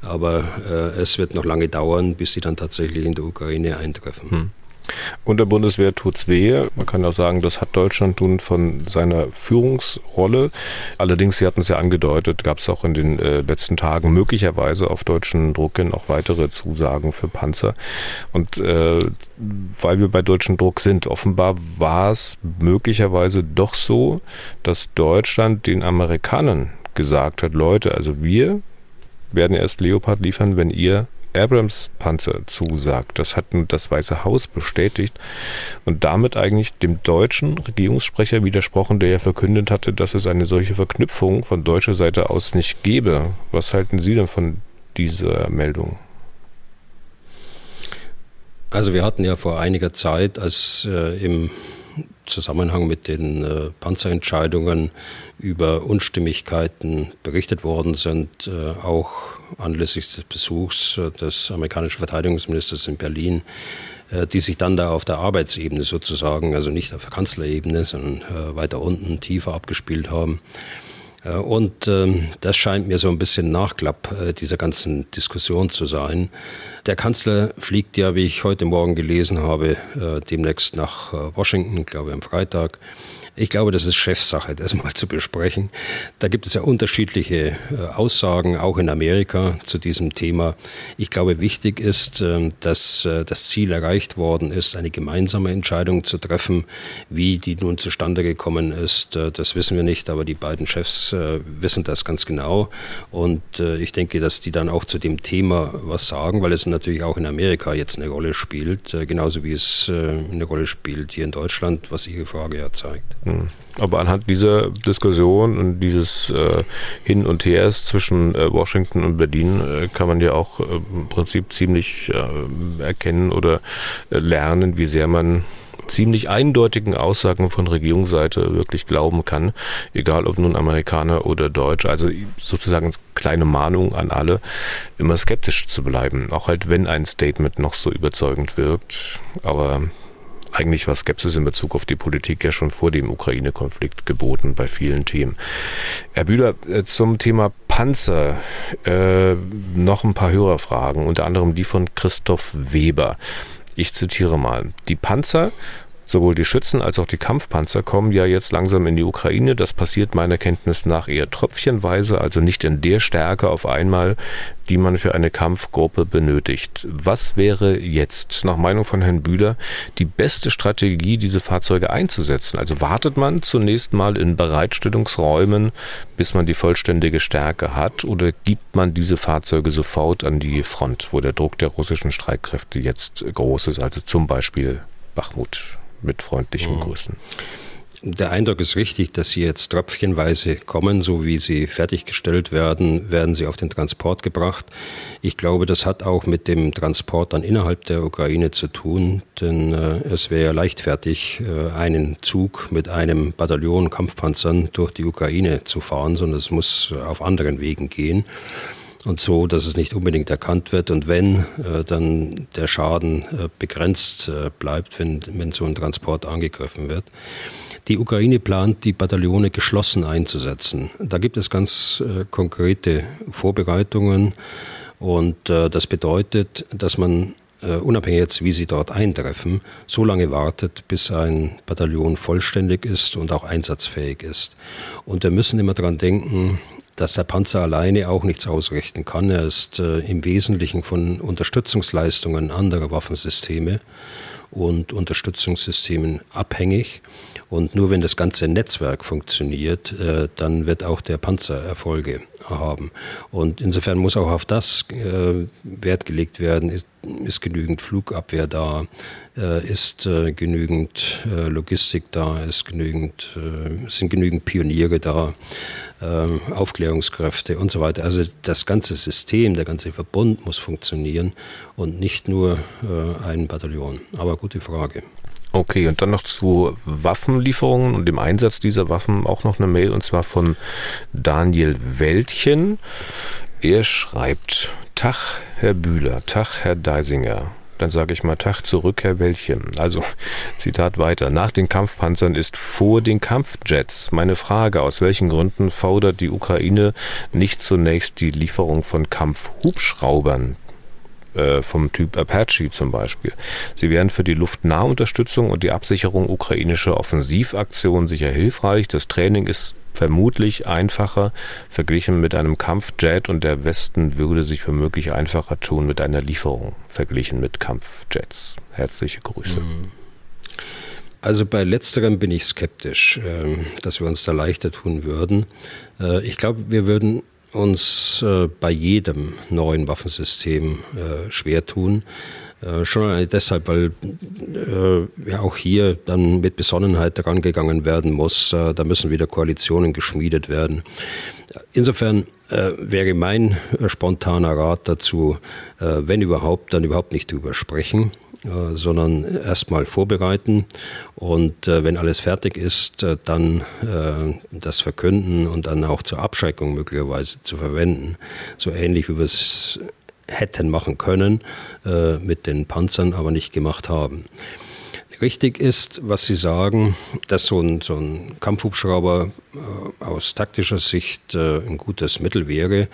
aber äh, es wird noch lange dauern, bis sie dann tatsächlich in der Ukraine eintreffen. Hm. Und der Bundeswehr tut's weh. Man kann auch sagen, das hat Deutschland nun von seiner Führungsrolle. Allerdings, Sie hatten es ja angedeutet, gab es auch in den äh, letzten Tagen möglicherweise auf deutschen Druck hin auch weitere Zusagen für Panzer. Und äh, weil wir bei deutschen Druck sind, offenbar war es möglicherweise doch so, dass Deutschland den Amerikanern gesagt hat, Leute, also wir werden erst Leopard liefern, wenn ihr Abrams-Panzer zusagt. Das hat das Weiße Haus bestätigt und damit eigentlich dem deutschen Regierungssprecher widersprochen, der ja verkündet hatte, dass es eine solche Verknüpfung von deutscher Seite aus nicht gäbe. Was halten Sie denn von dieser Meldung? Also wir hatten ja vor einiger Zeit, als äh, im Zusammenhang mit den äh, Panzerentscheidungen über Unstimmigkeiten berichtet worden sind, äh, auch anlässlich des Besuchs äh, des amerikanischen Verteidigungsministers in Berlin, die sich dann da auf der Arbeitsebene sozusagen, also nicht auf der Kanzlerebene, sondern weiter unten, tiefer abgespielt haben. Und ähm, das scheint mir so ein bisschen Nachklapp äh, dieser ganzen Diskussion zu sein. Der Kanzler fliegt ja, wie ich heute Morgen gelesen habe, äh, demnächst nach äh, Washington, glaube ich am Freitag. Ich glaube, das ist Chefsache, das mal zu besprechen. Da gibt es ja unterschiedliche äh, Aussagen, auch in Amerika zu diesem Thema. Ich glaube, wichtig ist, ähm, dass äh, das Ziel erreicht worden ist, eine gemeinsame Entscheidung zu treffen. Wie die nun zustande gekommen ist, äh, das wissen wir nicht, aber die beiden Chefs wissen das ganz genau. Und ich denke, dass die dann auch zu dem Thema was sagen, weil es natürlich auch in Amerika jetzt eine Rolle spielt, genauso wie es eine Rolle spielt hier in Deutschland, was Ihre Frage ja zeigt. Hm. Aber anhand dieser Diskussion und dieses äh, Hin und Hers zwischen äh, Washington und Berlin äh, kann man ja auch äh, im Prinzip ziemlich äh, erkennen oder äh, lernen, wie sehr man ziemlich eindeutigen Aussagen von Regierungsseite wirklich glauben kann, egal ob nun Amerikaner oder Deutsch. Also sozusagen kleine Mahnung an alle, immer skeptisch zu bleiben, auch halt wenn ein Statement noch so überzeugend wirkt. Aber eigentlich war Skepsis in Bezug auf die Politik ja schon vor dem Ukraine-Konflikt geboten bei vielen Themen. Herr Bühler, äh, zum Thema Panzer äh, noch ein paar Hörerfragen, unter anderem die von Christoph Weber. Ich zitiere mal. Die Panzer Sowohl die Schützen als auch die Kampfpanzer kommen ja jetzt langsam in die Ukraine. Das passiert meiner Kenntnis nach eher tröpfchenweise, also nicht in der Stärke auf einmal, die man für eine Kampfgruppe benötigt. Was wäre jetzt, nach Meinung von Herrn Bühler, die beste Strategie, diese Fahrzeuge einzusetzen? Also wartet man zunächst mal in Bereitstellungsräumen, bis man die vollständige Stärke hat, oder gibt man diese Fahrzeuge sofort an die Front, wo der Druck der russischen Streitkräfte jetzt groß ist, also zum Beispiel Bachmut? Mit freundlichen mhm. Grüßen. Der Eindruck ist richtig, dass sie jetzt tröpfchenweise kommen, so wie sie fertiggestellt werden, werden sie auf den Transport gebracht. Ich glaube, das hat auch mit dem Transport dann innerhalb der Ukraine zu tun, denn äh, es wäre ja leichtfertig, äh, einen Zug mit einem Bataillon Kampfpanzern durch die Ukraine zu fahren, sondern es muss auf anderen Wegen gehen und so, dass es nicht unbedingt erkannt wird und wenn, äh, dann der Schaden äh, begrenzt äh, bleibt, wenn, wenn so ein Transport angegriffen wird. Die Ukraine plant, die Bataillone geschlossen einzusetzen. Da gibt es ganz äh, konkrete Vorbereitungen und äh, das bedeutet, dass man Uh, unabhängig jetzt, wie sie dort eintreffen, so lange wartet, bis ein Bataillon vollständig ist und auch einsatzfähig ist. Und wir müssen immer daran denken, dass der Panzer alleine auch nichts ausrichten kann. Er ist äh, im Wesentlichen von Unterstützungsleistungen anderer Waffensysteme und Unterstützungssystemen abhängig. Und nur wenn das ganze Netzwerk funktioniert, äh, dann wird auch der Panzer Erfolge haben. Und insofern muss auch auf das äh, Wert gelegt werden. Ist, ist genügend Flugabwehr da? Äh, ist äh, genügend äh, Logistik da? Ist genügend, äh, sind genügend Pioniere da? Aufklärungskräfte und so weiter. Also das ganze System, der ganze Verbund muss funktionieren und nicht nur ein Bataillon. Aber gute Frage. Okay, und dann noch zu Waffenlieferungen und dem Einsatz dieser Waffen auch noch eine Mail und zwar von Daniel Wäldchen. Er schreibt, Tag, Herr Bühler, Tag, Herr Deisinger. Dann sage ich mal Tag zurück, Herr Wäldchen. Also, Zitat weiter. Nach den Kampfpanzern ist vor den Kampfjets. Meine Frage, aus welchen Gründen fordert die Ukraine nicht zunächst die Lieferung von Kampfhubschraubern? Äh, vom Typ Apache zum Beispiel. Sie wären für die Luftnahunterstützung und die Absicherung ukrainischer Offensivaktionen sicher hilfreich. Das Training ist vermutlich einfacher verglichen mit einem Kampfjet und der Westen würde sich womöglich einfacher tun mit einer Lieferung verglichen mit Kampfjets. Herzliche Grüße. Mhm. Also bei letzterem bin ich skeptisch, ähm, dass wir uns da leichter tun würden. Äh, ich glaube, wir würden uns äh, bei jedem neuen Waffensystem äh, schwer tun. Äh, schon deshalb, weil ja auch hier dann mit Besonnenheit daran gegangen werden muss. Da müssen wieder Koalitionen geschmiedet werden. Insofern wäre mein spontaner Rat dazu, wenn überhaupt, dann überhaupt nicht drüber sprechen äh, sondern erstmal vorbereiten und äh, wenn alles fertig ist, äh, dann äh, das verkünden und dann auch zur Abschreckung möglicherweise zu verwenden. So ähnlich wie wir es hätten machen können äh, mit den Panzern, aber nicht gemacht haben. Richtig ist, was Sie sagen, dass so ein, so ein Kampfhubschrauber äh, aus taktischer Sicht äh, ein gutes Mittel wäre.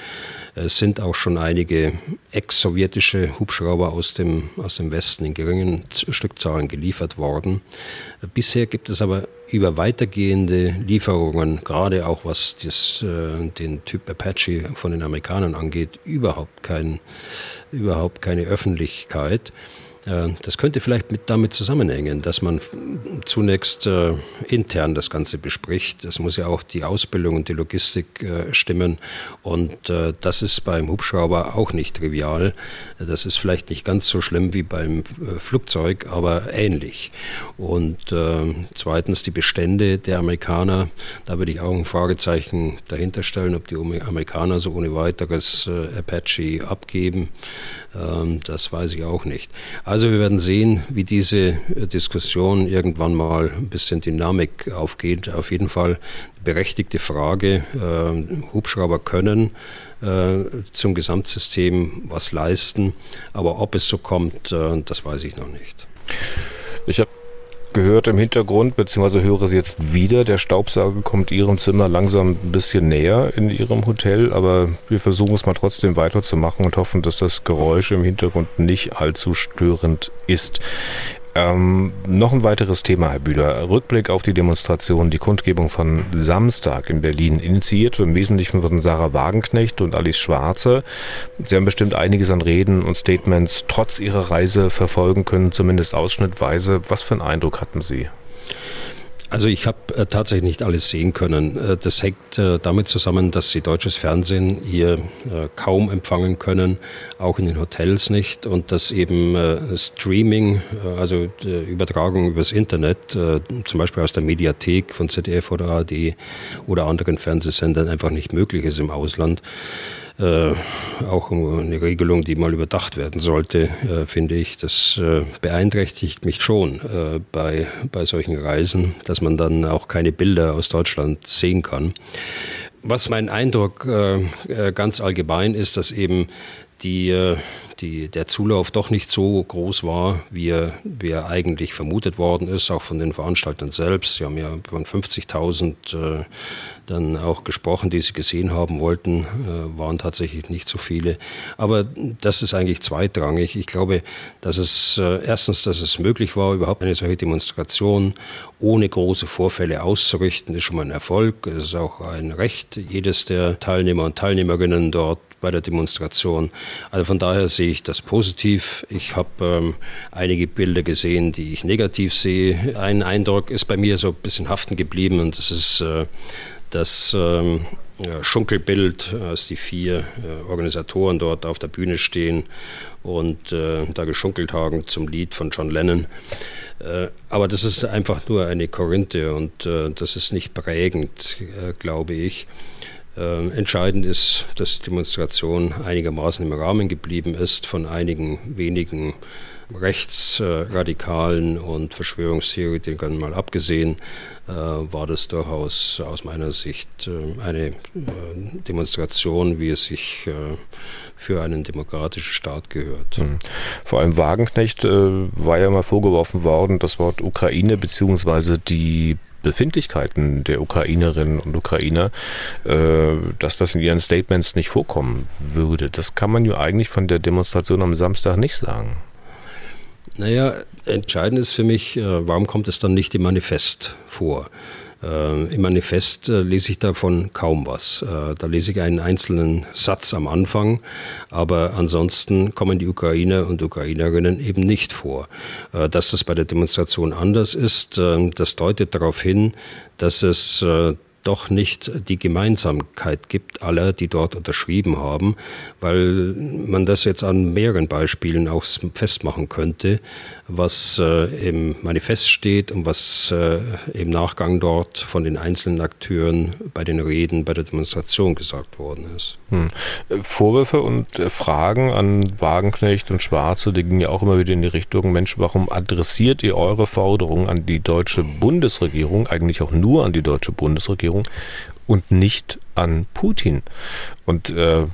Es sind auch schon einige ex-sowjetische Hubschrauber aus dem, aus dem Westen in geringen Stückzahlen geliefert worden. Bisher gibt es aber über weitergehende Lieferungen, gerade auch was das, äh, den Typ Apache von den Amerikanern angeht, überhaupt, kein, überhaupt keine Öffentlichkeit. Äh, das könnte vielleicht mit damit zusammenhängen, dass man zunächst äh, intern das Ganze bespricht. Es muss ja auch die Ausbildung und die Logistik äh, stimmen. Und äh, das ist beim Hubschrauber auch nicht trivial. Das ist vielleicht nicht ganz so schlimm wie beim äh, Flugzeug, aber ähnlich. Und äh, zweitens die Bestände der Amerikaner. Da würde ich auch ein Fragezeichen dahinter stellen, ob die Amerikaner so ohne weiteres Apache abgeben. Ähm, das weiß ich auch nicht. Also wir werden sehen, wie diese äh, Diskussion irgendwann mal ein bisschen Dynamik aufgeht. Auf jeden Fall berechtigte Frage. Äh, Hubschrauber können äh, zum Gesamtsystem was leisten, aber ob es so kommt, das weiß ich noch nicht. Ich habe gehört im Hintergrund, beziehungsweise höre sie jetzt wieder. Der Staubsauger kommt ihrem Zimmer langsam ein bisschen näher in ihrem Hotel, aber wir versuchen es mal trotzdem weiterzumachen und hoffen, dass das Geräusch im Hintergrund nicht allzu störend ist. Ähm, noch ein weiteres Thema, Herr Bühler. Rückblick auf die Demonstration, die Kundgebung von Samstag in Berlin, initiiert im Wesentlichen von Sarah Wagenknecht und Alice Schwarze. Sie haben bestimmt einiges an Reden und Statements trotz Ihrer Reise verfolgen können, zumindest ausschnittweise. Was für einen Eindruck hatten Sie? Also ich habe äh, tatsächlich nicht alles sehen können. Äh, das hängt äh, damit zusammen, dass sie deutsches Fernsehen hier äh, kaum empfangen können, auch in den Hotels nicht und dass eben äh, Streaming, äh, also Übertragung übers Internet, zum Beispiel aus der Mediathek von ZDF oder ARD oder anderen Fernsehsendern einfach nicht möglich ist im Ausland äh, auch eine Regelung, die mal überdacht werden sollte, äh, finde ich. Das äh, beeinträchtigt mich schon äh, bei, bei solchen Reisen, dass man dann auch keine Bilder aus Deutschland sehen kann. Was mein Eindruck äh, ganz allgemein ist, dass eben die, die, der Zulauf doch nicht so groß war, wie er, wie er eigentlich vermutet worden ist, auch von den Veranstaltern selbst. Sie haben ja von 50.000 äh, dann auch gesprochen, die sie gesehen haben wollten, äh, waren tatsächlich nicht so viele. Aber das ist eigentlich zweitrangig. Ich glaube, dass es äh, erstens, dass es möglich war, überhaupt eine solche Demonstration ohne große Vorfälle auszurichten, ist schon mal ein Erfolg. Es ist auch ein Recht jedes der Teilnehmer und Teilnehmerinnen dort bei der Demonstration. Also von daher sehe ich das positiv. Ich habe ähm, einige Bilder gesehen, die ich negativ sehe. Ein Eindruck ist bei mir so ein bisschen haften geblieben und das ist äh, das ähm, Schunkelbild, als die vier äh, Organisatoren dort auf der Bühne stehen und äh, da geschunkelt haben zum Lied von John Lennon. Äh, aber das ist einfach nur eine Korinthe und äh, das ist nicht prägend, äh, glaube ich. Äh, entscheidend ist, dass die Demonstration einigermaßen im Rahmen geblieben ist von einigen wenigen Rechtsradikalen und Verschwörungstheoretikern mal abgesehen, äh, war das durchaus aus meiner Sicht äh, eine äh, Demonstration, wie es sich für einen demokratischen Staat gehört. Mhm. Vor allem Wagenknecht war ja mal vorgeworfen worden, das Wort Ukraine bzw. die Befindlichkeiten der Ukrainerinnen und Ukrainer, dass das in ihren Statements nicht vorkommen würde. Das kann man ja eigentlich von der Demonstration am Samstag nicht sagen. Naja, entscheidend ist für mich, äh, warum kommt es dann nicht im Manifest vor? Äh, Im Manifest äh, lese ich davon kaum was. Äh, da lese ich einen einzelnen Satz am Anfang, aber ansonsten kommen die Ukrainer und Ukrainerinnen eben nicht vor. Äh, dass das bei der Demonstration anders ist, äh, das deutet darauf hin, dass es doch nicht die Gemeinsamkeit gibt aller, die dort unterschrieben haben, weil man das jetzt an mehreren Beispielen auch festmachen könnte, was äh, im Manifest steht und was äh, im Nachgang dort von den einzelnen Akteuren bei den Reden, bei der Demonstration gesagt worden ist. Hm. Vorwürfe und äh, Fragen an Wagenknecht und Schwarze, die gingen ja auch immer wieder in die Richtung, Mensch, warum adressiert ihr eure Forderungen an die deutsche Bundesregierung, eigentlich auch nur an die deutsche Bundesregierung und nicht an Putin? Und äh,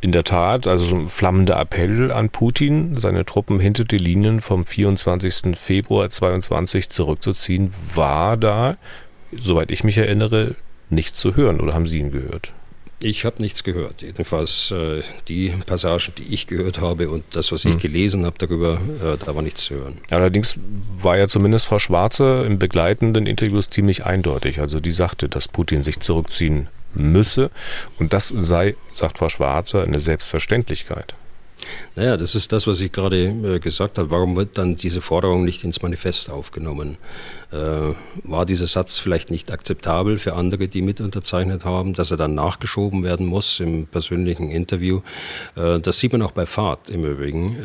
in der Tat, also so ein flammender Appell an Putin, seine Truppen hinter die Linien vom 24. Februar 22 zurückzuziehen, war da, soweit ich mich erinnere, nicht zu hören. Oder haben Sie ihn gehört? Ich habe nichts gehört. Jedenfalls äh, die Passagen, die ich gehört habe und das, was ich hm. gelesen habe darüber, äh, da war nichts zu hören. Allerdings war ja zumindest Frau Schwarze im begleitenden Interviews ziemlich eindeutig. Also die sagte, dass Putin sich zurückziehen müsse. Und das sei, sagt Frau Schwarze, eine Selbstverständlichkeit. Naja, das ist das, was ich gerade äh, gesagt habe. Warum wird dann diese Forderung nicht ins Manifest aufgenommen? Äh, war dieser Satz vielleicht nicht akzeptabel für andere, die mit unterzeichnet haben, dass er dann nachgeschoben werden muss im persönlichen Interview? Äh, das sieht man auch bei Fahrt im Übrigen,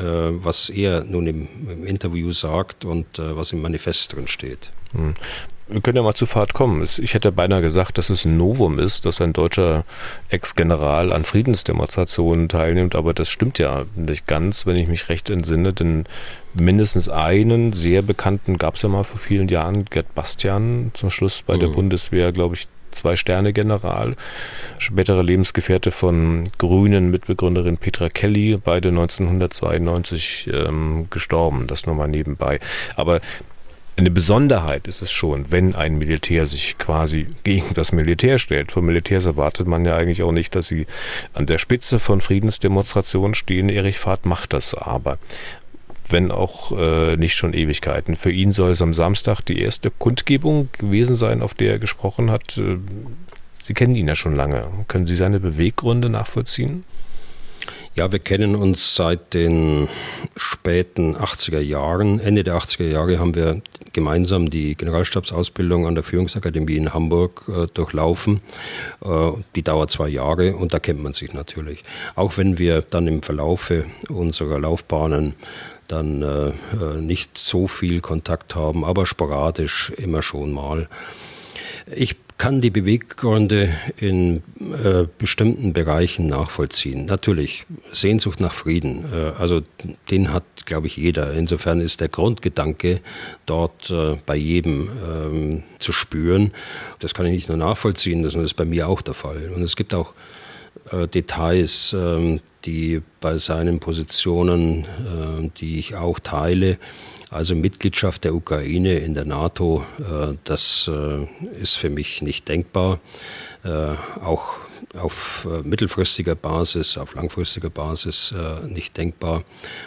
was er nun im, Interview sagt und was im Manifest drin steht. Hm. Wir können ja mal zu Fahrt kommen. Ich hätte beinahe gesagt, dass es ein Novum ist, dass ein deutscher Ex-General an Friedensdemonstrationen teilnimmt, aber das stimmt ja nicht ganz, wenn ich mich recht entsinne, denn mindestens einen sehr bekannten gab es ja mal vor vielen Jahren, Gerd Bastian, zum Schluss bei mhm. der Bundeswehr, glaube ich, Zwei-Sterne-General, spätere Lebensgefährte von Grünen Mitbegründerin Petra Kelly, beide 1992 ähm, gestorben, das nur mal nebenbei. Aber eine Besonderheit ist es schon, wenn ein Militär sich quasi gegen das Militär stellt. Von Militärs erwartet man ja eigentlich auch nicht, dass sie an der Spitze von Friedensdemonstrationen stehen. Erich Fahrt macht das aber wenn auch äh, nicht schon Ewigkeiten. Für ihn soll es am Samstag die erste Kundgebung gewesen sein, auf der er gesprochen hat. Äh, sie kennen ihn ja schon lange. Können Sie seine Beweggründe nachvollziehen? Ja, wir kennen uns seit den späten 80er Jahren. Ende der 80er Jahre haben wir gemeinsam die Generalstabsausbildung an der Führungsakademie in Hamburg äh, durchlaufen. Äh, die dauert zwei Jahre und da kennt man sich natürlich. Auch wenn wir dann im Verlaufe unserer Laufbahnen dann äh, äh nicht so viel Kontakt haben, aber sporadisch immer schon mal. Ich kann die Beweggründe in äh, bestimmten Bereichen nachvollziehen. Natürlich, Sehnsucht nach Frieden, äh, also den hat, glaube ich, jeder. Insofern ist der Grundgedanke dort äh, bei jedem ähm, zu spüren. Das kann ich nicht nur nachvollziehen, das ist bei mir auch der Fall. Und es gibt auch äh, Details, ähm, die bei seinen Positionen, äh, die ich auch teile, also Mitgliedschaft der Ukraine in der NATO, äh, das äh, ist für mich nicht denkbar. Äh, auch auf mittelfristiger Basis, auf langfristiger Basis nicht denkbar,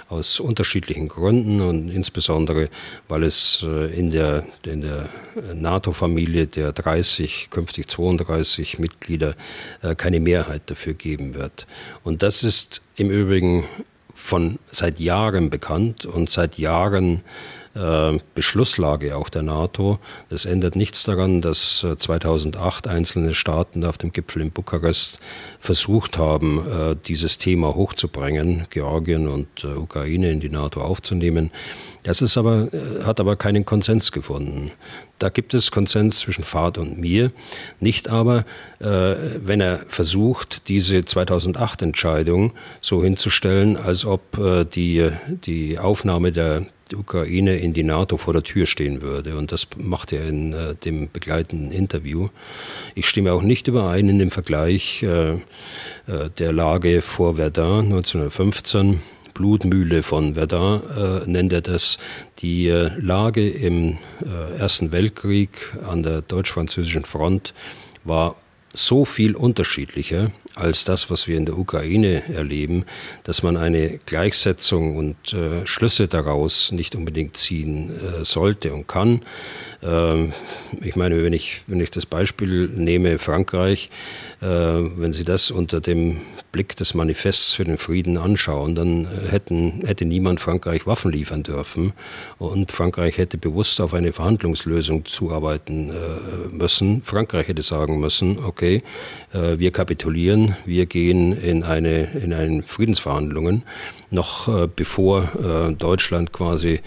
aus unterschiedlichen Gründen und insbesondere, weil es in der, in der NATO-Familie der 30, künftig 32 Mitglieder keine Mehrheit dafür geben wird. Und das ist im Übrigen von seit Jahren bekannt und seit Jahren äh, Beschlusslage auch der NATO. Das ändert nichts daran, dass 2008 äh, einzelne Staaten auf dem Gipfel in Bukarest versucht haben, äh, dieses Thema hochzubringen, Georgien und Ukraine in die NATO aufzunehmen. Das ist aber, hat aber keinen Konsens gefunden. Da gibt es Konsens zwischen Fahrt und mir. Nicht aber, äh, wenn er versucht, diese 2008-Entscheidung so hinzustellen, als ob äh, die, die Aufnahme der Ukraine in die NATO vor der Tür stehen würde. Und das macht er in äh, dem begleitenden Interview. Ich stimme auch nicht überein in dem Vergleich äh, äh der Lage vor Verdun 1915 Blutmühle von Verdun äh, nennt er das. Die äh, Lage im äh, Ersten Weltkrieg an der deutsch-französischen Front war so viel unterschiedlicher als das, was wir in der Ukraine erleben, dass man eine Gleichsetzung und äh, Schlüsse daraus nicht unbedingt ziehen äh, sollte und kann. Ähm, ich meine, wenn ich, wenn ich das Beispiel nehme, Frankreich, äh, wenn Sie das unter dem Blick des Manifests für den Frieden anschauen, dann äh, hätten, hätte niemand Frankreich Waffen liefern dürfen und Frankreich hätte bewusst auf eine Verhandlungslösung zuarbeiten äh, müssen. Frankreich hätte sagen müssen, okay, wir kapitulieren, wir gehen in eine, in eine Friedensverhandlungen, noch bevor Deutschland quasi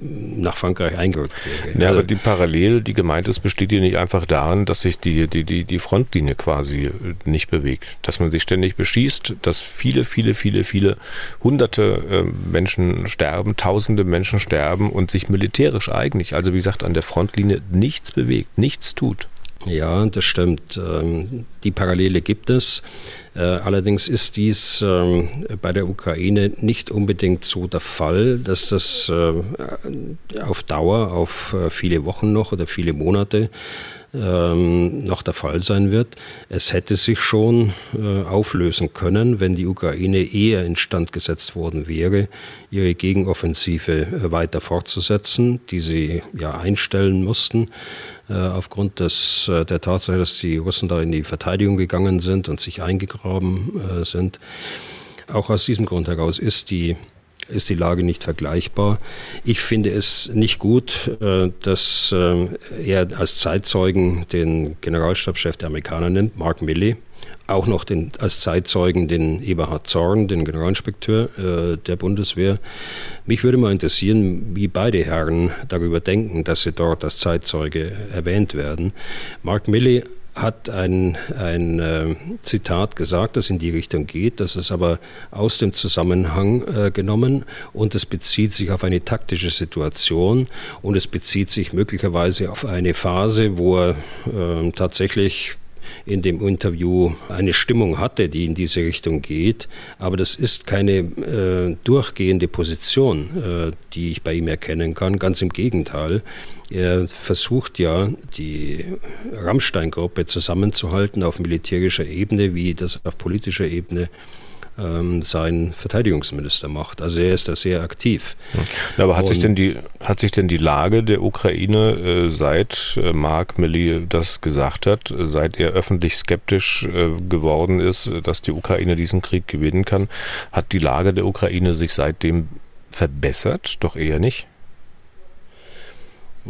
nach Frankreich eingerückt wäre. Ja, aber die Parallel, die gemeint ist, besteht hier nicht einfach darin, dass sich die, die, die, die Frontlinie quasi äh, nicht bewegt. Dass man sich ständig beschießt, dass viele, viele, viele, viele hunderte äh, Menschen sterben, tausende Menschen sterben und sich militärisch eigentlich, also wie gesagt, an der Frontlinie nichts bewegt, nichts tut. Ja, das stimmt. Ähm, die Parallele gibt es. Äh, allerdings ist dies ähm, bei der Ukraine nicht unbedingt so der Fall, dass das äh, auf Dauer, auf äh, viele Wochen noch oder viele Monate ähm, noch der Fall sein wird. Es hätte sich schon äh, auflösen können, wenn die Ukraine eher instand gesetzt worden wäre, ihre Gegenoffensive äh, weiter fortzusetzen, die sie ja einstellen mussten äh, aufgrund des, äh, der Tatsache, dass die Russen da in die Verteidigung gegangen sind und sich eingegraben sind. Auch aus diesem Grund heraus ist die ist die Lage nicht vergleichbar. Ich finde es nicht gut, äh, dass äh, er als Zeitzeugen den Generalstabschef der Amerikaner nimmt, Mark Milley, auch noch den, als Zeitzeugen den Eberhard Zorn, den Generalinspekteur äh, der Bundeswehr. Mich würde mal interessieren, wie beide Herren darüber denken, dass sie dort als Zeitzeuge erwähnt werden. Mark Milley hat ein, ein äh, Zitat gesagt, das in die Richtung geht, das ist aber aus dem Zusammenhang äh, genommen und es bezieht sich auf eine taktische Situation und es bezieht sich möglicherweise auf eine Phase, wo er äh, tatsächlich in dem Interview eine Stimmung hatte, die in diese Richtung geht. Aber das ist keine äh, durchgehende Position, äh, die ich bei ihm erkennen kann. Ganz im Gegenteil. Er versucht ja, die Rammstein-Gruppe zusammenzuhalten auf militärischer Ebene, wie das auf politischer Ebene ähm, sein Verteidigungsminister macht. Also er ist da sehr aktiv. Ja, aber hat sich denn die hat sich denn die Lage der Ukraine äh, seit äh, Mark Milley das gesagt hat, äh, seit er öffentlich skeptisch äh, geworden ist, dass die Ukraine diesen Krieg gewinnen kann, hat die Lage der Ukraine sich seitdem verbessert? Doch eher nicht.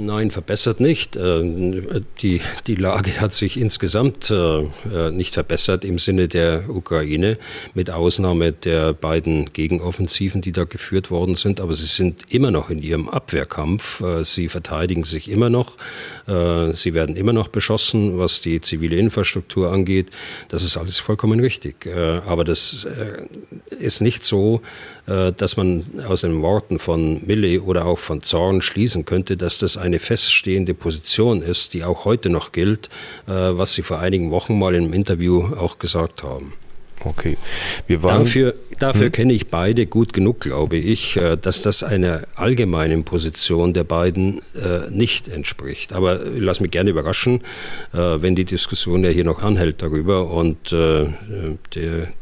Nein, verbessert nicht. Äh, die, die Lage hat sich insgesamt äh, äh, nicht verbessert im Sinne der Ukraine, mit Ausnahme der beiden Gegenoffensiven, die da geführt worden sind. Aber sie sind immer noch in ihrem Abwehrkampf. Sie verteidigen sich immer noch. Sie werden immer noch beschossen, was die zivile Infrastruktur angeht. Das ist alles vollkommen richtig. Aber das ist nicht so, dass man aus den Worten von Milley oder auch von Zorn schließen könnte, dass das eine feststehende Position ist, die auch heute noch gilt, äh, was Sie vor einigen Wochen mal im Interview auch gesagt haben. Okay. Wir waren, dafür dafür hm? kenne ich beide gut genug, glaube ich, äh, dass das einer allgemeinen Position der beiden äh, nicht entspricht. Aber ich lasse mich gerne überraschen, wenn die Diskussion ja hier noch anhält darüber und der,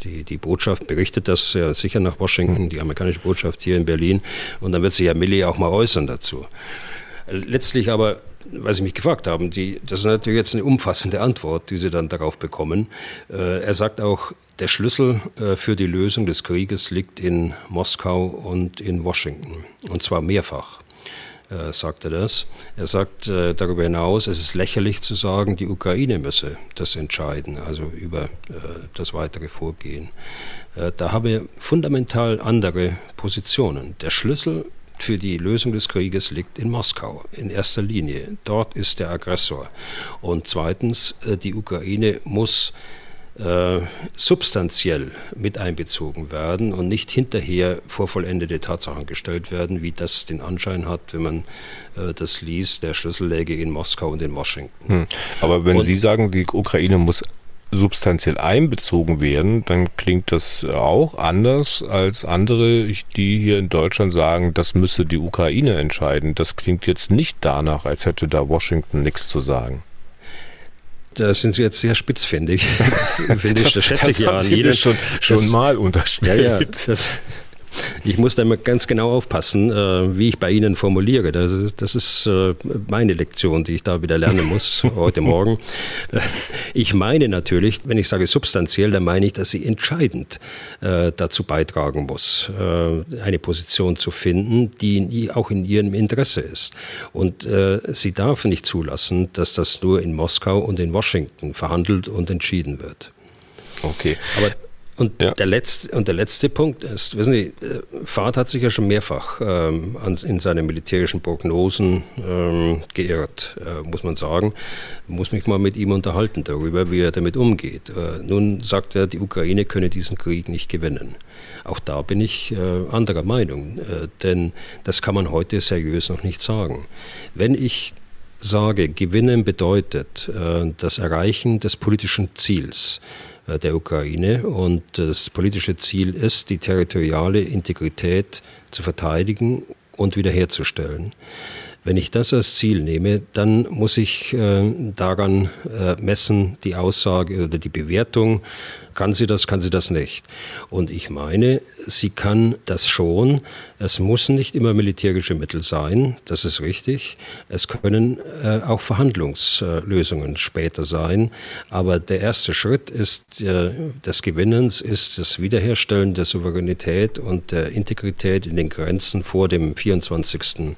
die, die Botschaft berichtet das ja sicher nach Washington, die amerikanische Botschaft hier in Berlin und dann wird sich Herr Milley auch mal äußern dazu. Letztlich aber, weil Sie mich gefragt haben, die, das ist natürlich jetzt eine umfassende Antwort, die Sie dann darauf bekommen. Äh, er sagt auch, der Schlüssel äh, für die Lösung des Krieges liegt in Moskau und in Washington. Und zwar mehrfach äh, sagt er das. Er sagt äh, darüber hinaus, es ist lächerlich zu sagen, die Ukraine müsse das entscheiden, also über äh, das weitere Vorgehen. Äh, da habe er fundamental andere Positionen. Der Schlüssel für die Lösung des Krieges liegt in Moskau in erster Linie. Dort ist der Aggressor. Und zweitens, äh, die Ukraine muss äh, substanziell mit einbezogen werden und nicht hinterher vor vollendete Tatsachen gestellt werden, wie das den Anschein hat, wenn man äh, das liest, der Schlüssel läge in Moskau und in Washington. Hm. Aber wenn und, Sie sagen, die Ukraine muss substanziell einbezogen werden, dann klingt das auch anders als andere, die hier in Deutschland sagen, das müsse die Ukraine entscheiden. Das klingt jetzt nicht danach, als hätte da Washington nichts zu sagen. Da sind Sie jetzt sehr spitzfindig. Ich, das schätze das ich ja an Ihnen. Schon, schon das, mal unterstellt. Ja, ja, das, ich muss da immer ganz genau aufpassen, äh, wie ich bei Ihnen formuliere. Das ist, das ist äh, meine Lektion, die ich da wieder lernen muss heute Morgen. Äh, ich meine natürlich, wenn ich sage substanziell, dann meine ich, dass sie entscheidend dazu beitragen muss, eine Position zu finden, die auch in ihrem Interesse ist. Und sie darf nicht zulassen, dass das nur in Moskau und in Washington verhandelt und entschieden wird. Okay. Aber und, ja. der letzte, und der letzte Punkt ist, wissen Sie, äh, Fahrt hat sich ja schon mehrfach ähm, in seinen militärischen Prognosen ähm, geirrt, äh, muss man sagen. Muss mich mal mit ihm unterhalten darüber, wie er damit umgeht. Äh, nun sagt er, die Ukraine könne diesen Krieg nicht gewinnen. Auch da bin ich äh, anderer Meinung, äh, denn das kann man heute seriös noch nicht sagen. Wenn ich sage, gewinnen bedeutet äh, das Erreichen des politischen Ziels, der Ukraine. Und das politische Ziel ist, die territoriale Integrität zu verteidigen und wiederherzustellen. Wenn ich das als Ziel nehme, dann muss ich äh, daran äh, messen, die Aussage oder die Bewertung, kann sie das, kann sie das nicht. Und ich meine, sie kann das schon. Es müssen nicht immer militärische Mittel sein, das ist richtig. Es können äh, auch Verhandlungslösungen später sein. Aber der erste Schritt ist, äh, des Gewinnens ist das Wiederherstellen der Souveränität und der Integrität in den Grenzen vor dem 24.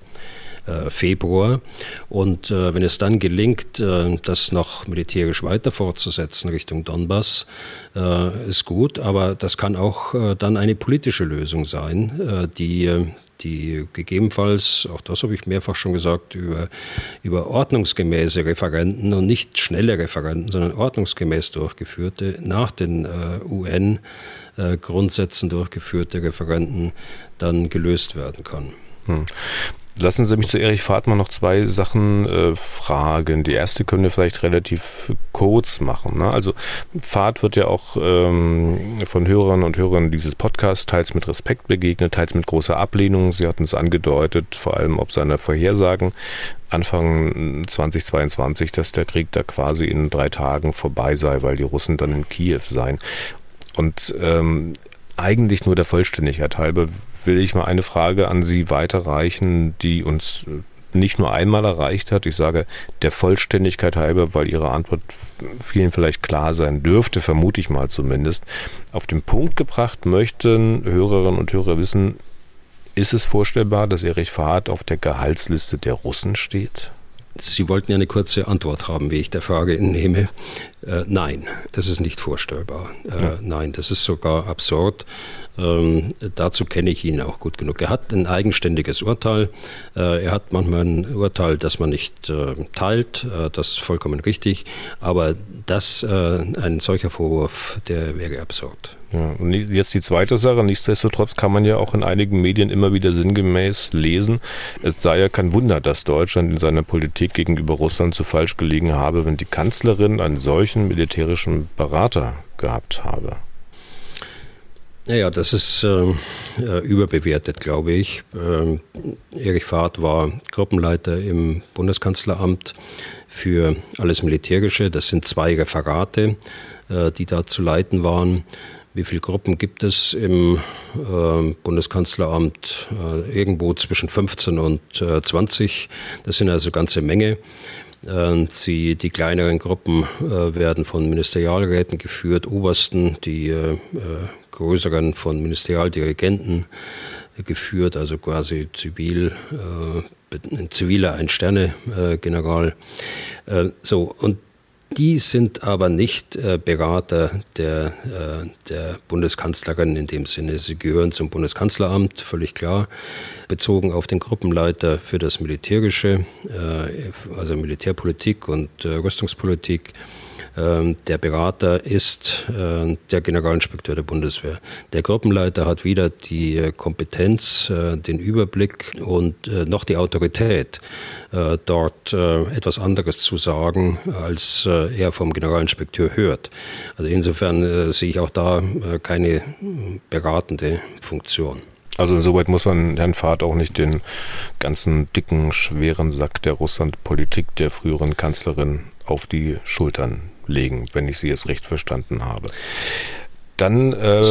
Äh, Februar. Und äh, wenn es dann gelingt, äh, das noch militärisch weiter fortzusetzen Richtung Donbass, äh, ist gut. Aber das kann auch äh, dann eine politische Lösung sein, äh, die die gegebenenfalls, auch das habe ich mehrfach schon gesagt, über, über ordnungsgemäße Referenten und nicht schnelle Referenten, sondern ordnungsgemäß durchgeführte, nach den UN-Grundsätzen durchgeführte Referenten dann gelöst werden kann. Hm. Lassen Sie mich zu Erich Fahrtmann noch zwei Sachen äh, fragen. Die erste können wir vielleicht relativ kurz machen. Ne? Also Fahrt wird ja auch ähm, von Hörern und Hörern dieses Podcasts teils mit Respekt begegnet, teils mit großer Ablehnung. Sie hatten es angedeutet, vor allem ob seine Vorhersagen Anfang 2022, dass der Krieg da quasi in drei Tagen vorbei sei, weil die Russen dann in Kiew seien. Und ähm, eigentlich nur der Vollständigkeit halber will ich mal eine Frage an Sie weiterreichen, die uns nicht nur einmal erreicht hat. Ich sage der Vollständigkeit halber, weil Ihre Antwort vielen vielleicht klar sein dürfte, vermute ich mal zumindest. Auf den Punkt gebracht möchten Hörerinnen und Hörer wissen, ist es vorstellbar, dass Erich Fahrt auf der Gehaltsliste der Russen steht? Sie wollten ja eine kurze Antwort haben, wie ich der Frage entnehme. Äh, nein, es ist nicht vorstellbar. Äh, ja. Nein, das ist sogar absurd. Ähm, dazu kenne ich ihn auch gut genug. Er hat ein eigenständiges Urteil. Äh, er hat manchmal ein Urteil, das man nicht äh, teilt. Äh, das ist vollkommen richtig. Aber das, äh, ein solcher Vorwurf, der wäre absurd. Ja, und jetzt die zweite Sache. Nichtsdestotrotz kann man ja auch in einigen Medien immer wieder sinngemäß lesen, es sei ja kein Wunder, dass Deutschland in seiner Politik gegenüber Russland zu falsch gelegen habe, wenn die Kanzlerin einen solchen militärischen Berater gehabt habe. Naja, das ist äh, äh, überbewertet, glaube ich. Ähm, Erich Fahrt war Gruppenleiter im Bundeskanzleramt für alles Militärische. Das sind zwei Referate, äh, die da zu leiten waren. Wie viele Gruppen gibt es im äh, Bundeskanzleramt? Äh, irgendwo zwischen 15 und äh, 20. Das sind also ganze Menge. Äh, sie, die kleineren Gruppen äh, werden von Ministerialräten geführt, Obersten, die äh, größeren von Ministerialdirigenten geführt, also quasi zivil, ein ziviler Ein-Sterne-General. so, und die sind aber nicht äh, Berater der, äh, der Bundeskanzlerin in dem Sinne. Sie gehören zum Bundeskanzleramt, völlig klar, bezogen auf den Gruppenleiter für das Militärische, äh, also Militärpolitik und äh, Rüstungspolitik. Ähm, der Berater ist äh, der Generalinspekteur der Bundeswehr. Der Gruppenleiter hat wieder die äh, Kompetenz, äh, den Überblick und noch die Autorität, dort etwas anderes zu sagen, als er vom Generalinspekteur hört. Also insofern sehe ich auch da keine beratende Funktion. Also insoweit muss man Herrn Fahrt auch nicht den ganzen dicken, schweren Sack der Russlandpolitik der früheren Kanzlerin auf die Schultern legen, wenn ich Sie jetzt recht verstanden habe. Dann äh,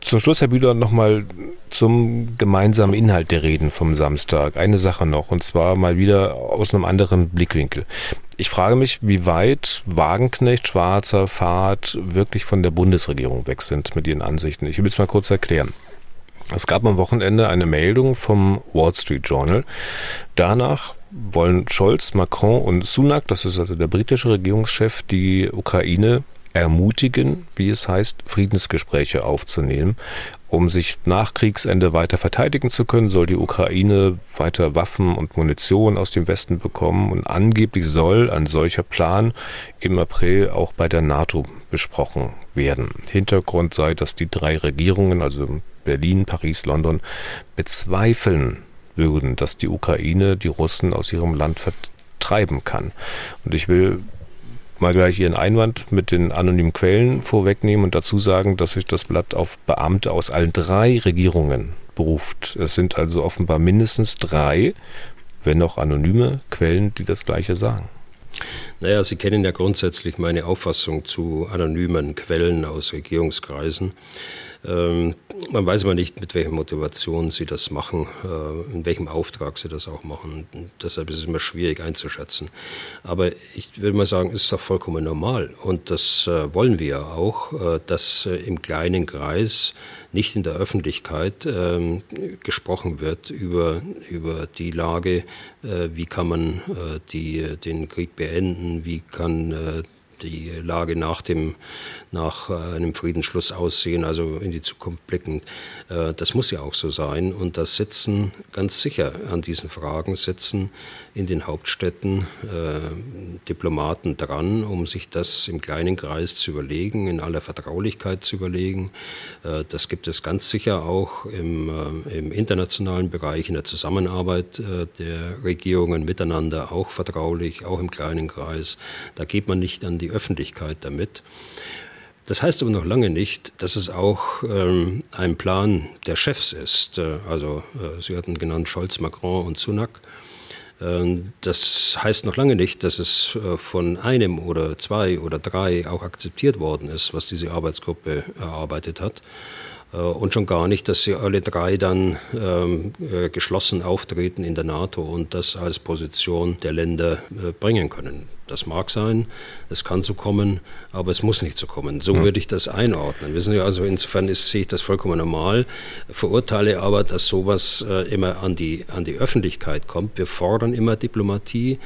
zum Schluss, Herr Bühler, nochmal zum gemeinsamen Inhalt der Reden vom Samstag. Eine Sache noch, und zwar mal wieder aus einem anderen Blickwinkel. Ich frage mich, wie weit Wagenknecht, Schwarzer, Fahrt wirklich von der Bundesregierung weg sind mit ihren Ansichten. Ich will es mal kurz erklären. Es gab am Wochenende eine Meldung vom Wall Street Journal. Danach wollen Scholz, Macron und Sunak, das ist also der britische Regierungschef, die Ukraine ermutigen, wie es heißt, Friedensgespräche aufzunehmen. Um sich nach Kriegsende weiter verteidigen zu können, soll die Ukraine weiter Waffen und Munition aus dem Westen bekommen und angeblich soll ein solcher Plan im April auch bei der NATO besprochen werden. Hintergrund sei, dass die drei Regierungen, also Berlin, Paris, London, bezweifeln würden, dass die Ukraine die Russen aus ihrem Land vertreiben kann. Und ich will mal gleich Ihren Einwand mit den anonymen Quellen vorwegnehmen und dazu sagen, dass sich das Blatt auf Beamte aus allen drei Regierungen beruft. Es sind also offenbar mindestens drei, wenn auch anonyme Quellen, die das Gleiche sagen. Naja, Sie kennen ja grundsätzlich meine Auffassung zu anonymen Quellen aus Regierungskreisen. Ähm, man weiß aber nicht, mit welcher Motivation sie das machen, äh, in welchem Auftrag sie das auch machen. Deshalb ist es immer schwierig einzuschätzen. Aber ich würde mal sagen, es ist doch vollkommen normal. Und das äh, wollen wir ja auch, äh, dass äh, im kleinen Kreis nicht in der Öffentlichkeit ähm, gesprochen wird über, über die Lage, äh, wie kann man äh, die, den Krieg beenden, wie kann die Lage nach, dem, nach äh, einem Friedensschluss aussehen, also in die Zukunft blickend. Äh, das muss ja auch so sein. Und das sitzen ganz sicher an diesen Fragen, sitzen in den Hauptstädten äh, Diplomaten dran, um sich das im kleinen Kreis zu überlegen, in aller Vertraulichkeit zu überlegen. Das gibt es ganz sicher auch im, im internationalen Bereich, in der Zusammenarbeit der Regierungen miteinander, auch vertraulich, auch im kleinen Kreis. Da geht man nicht an die Öffentlichkeit damit. Das heißt aber noch lange nicht, dass es auch ähm, ein Plan der Chefs ist. Äh, also äh, Sie hatten genannt Scholz, Macron und Sunak. Äh, das heißt noch lange nicht, dass es äh, von einem oder zwei oder drei auch akzeptiert worden ist, was diese Arbeitsgruppe erarbeitet hat. Und schon gar nicht, dass sie alle drei dann ähm, äh, geschlossen auftreten in der NATO und das als Position der Länder bringen können. Das mag sein, es kann so kommen, aber es muss nicht so kommen. So würde ich das einordnen. Wissen Sie, also insofern ist, sehe ich das vollkommen normal, verurteile aber, dass sowas äh, immer an die, an die Öffentlichkeit kommt. Wir fordern immer Diplomatie.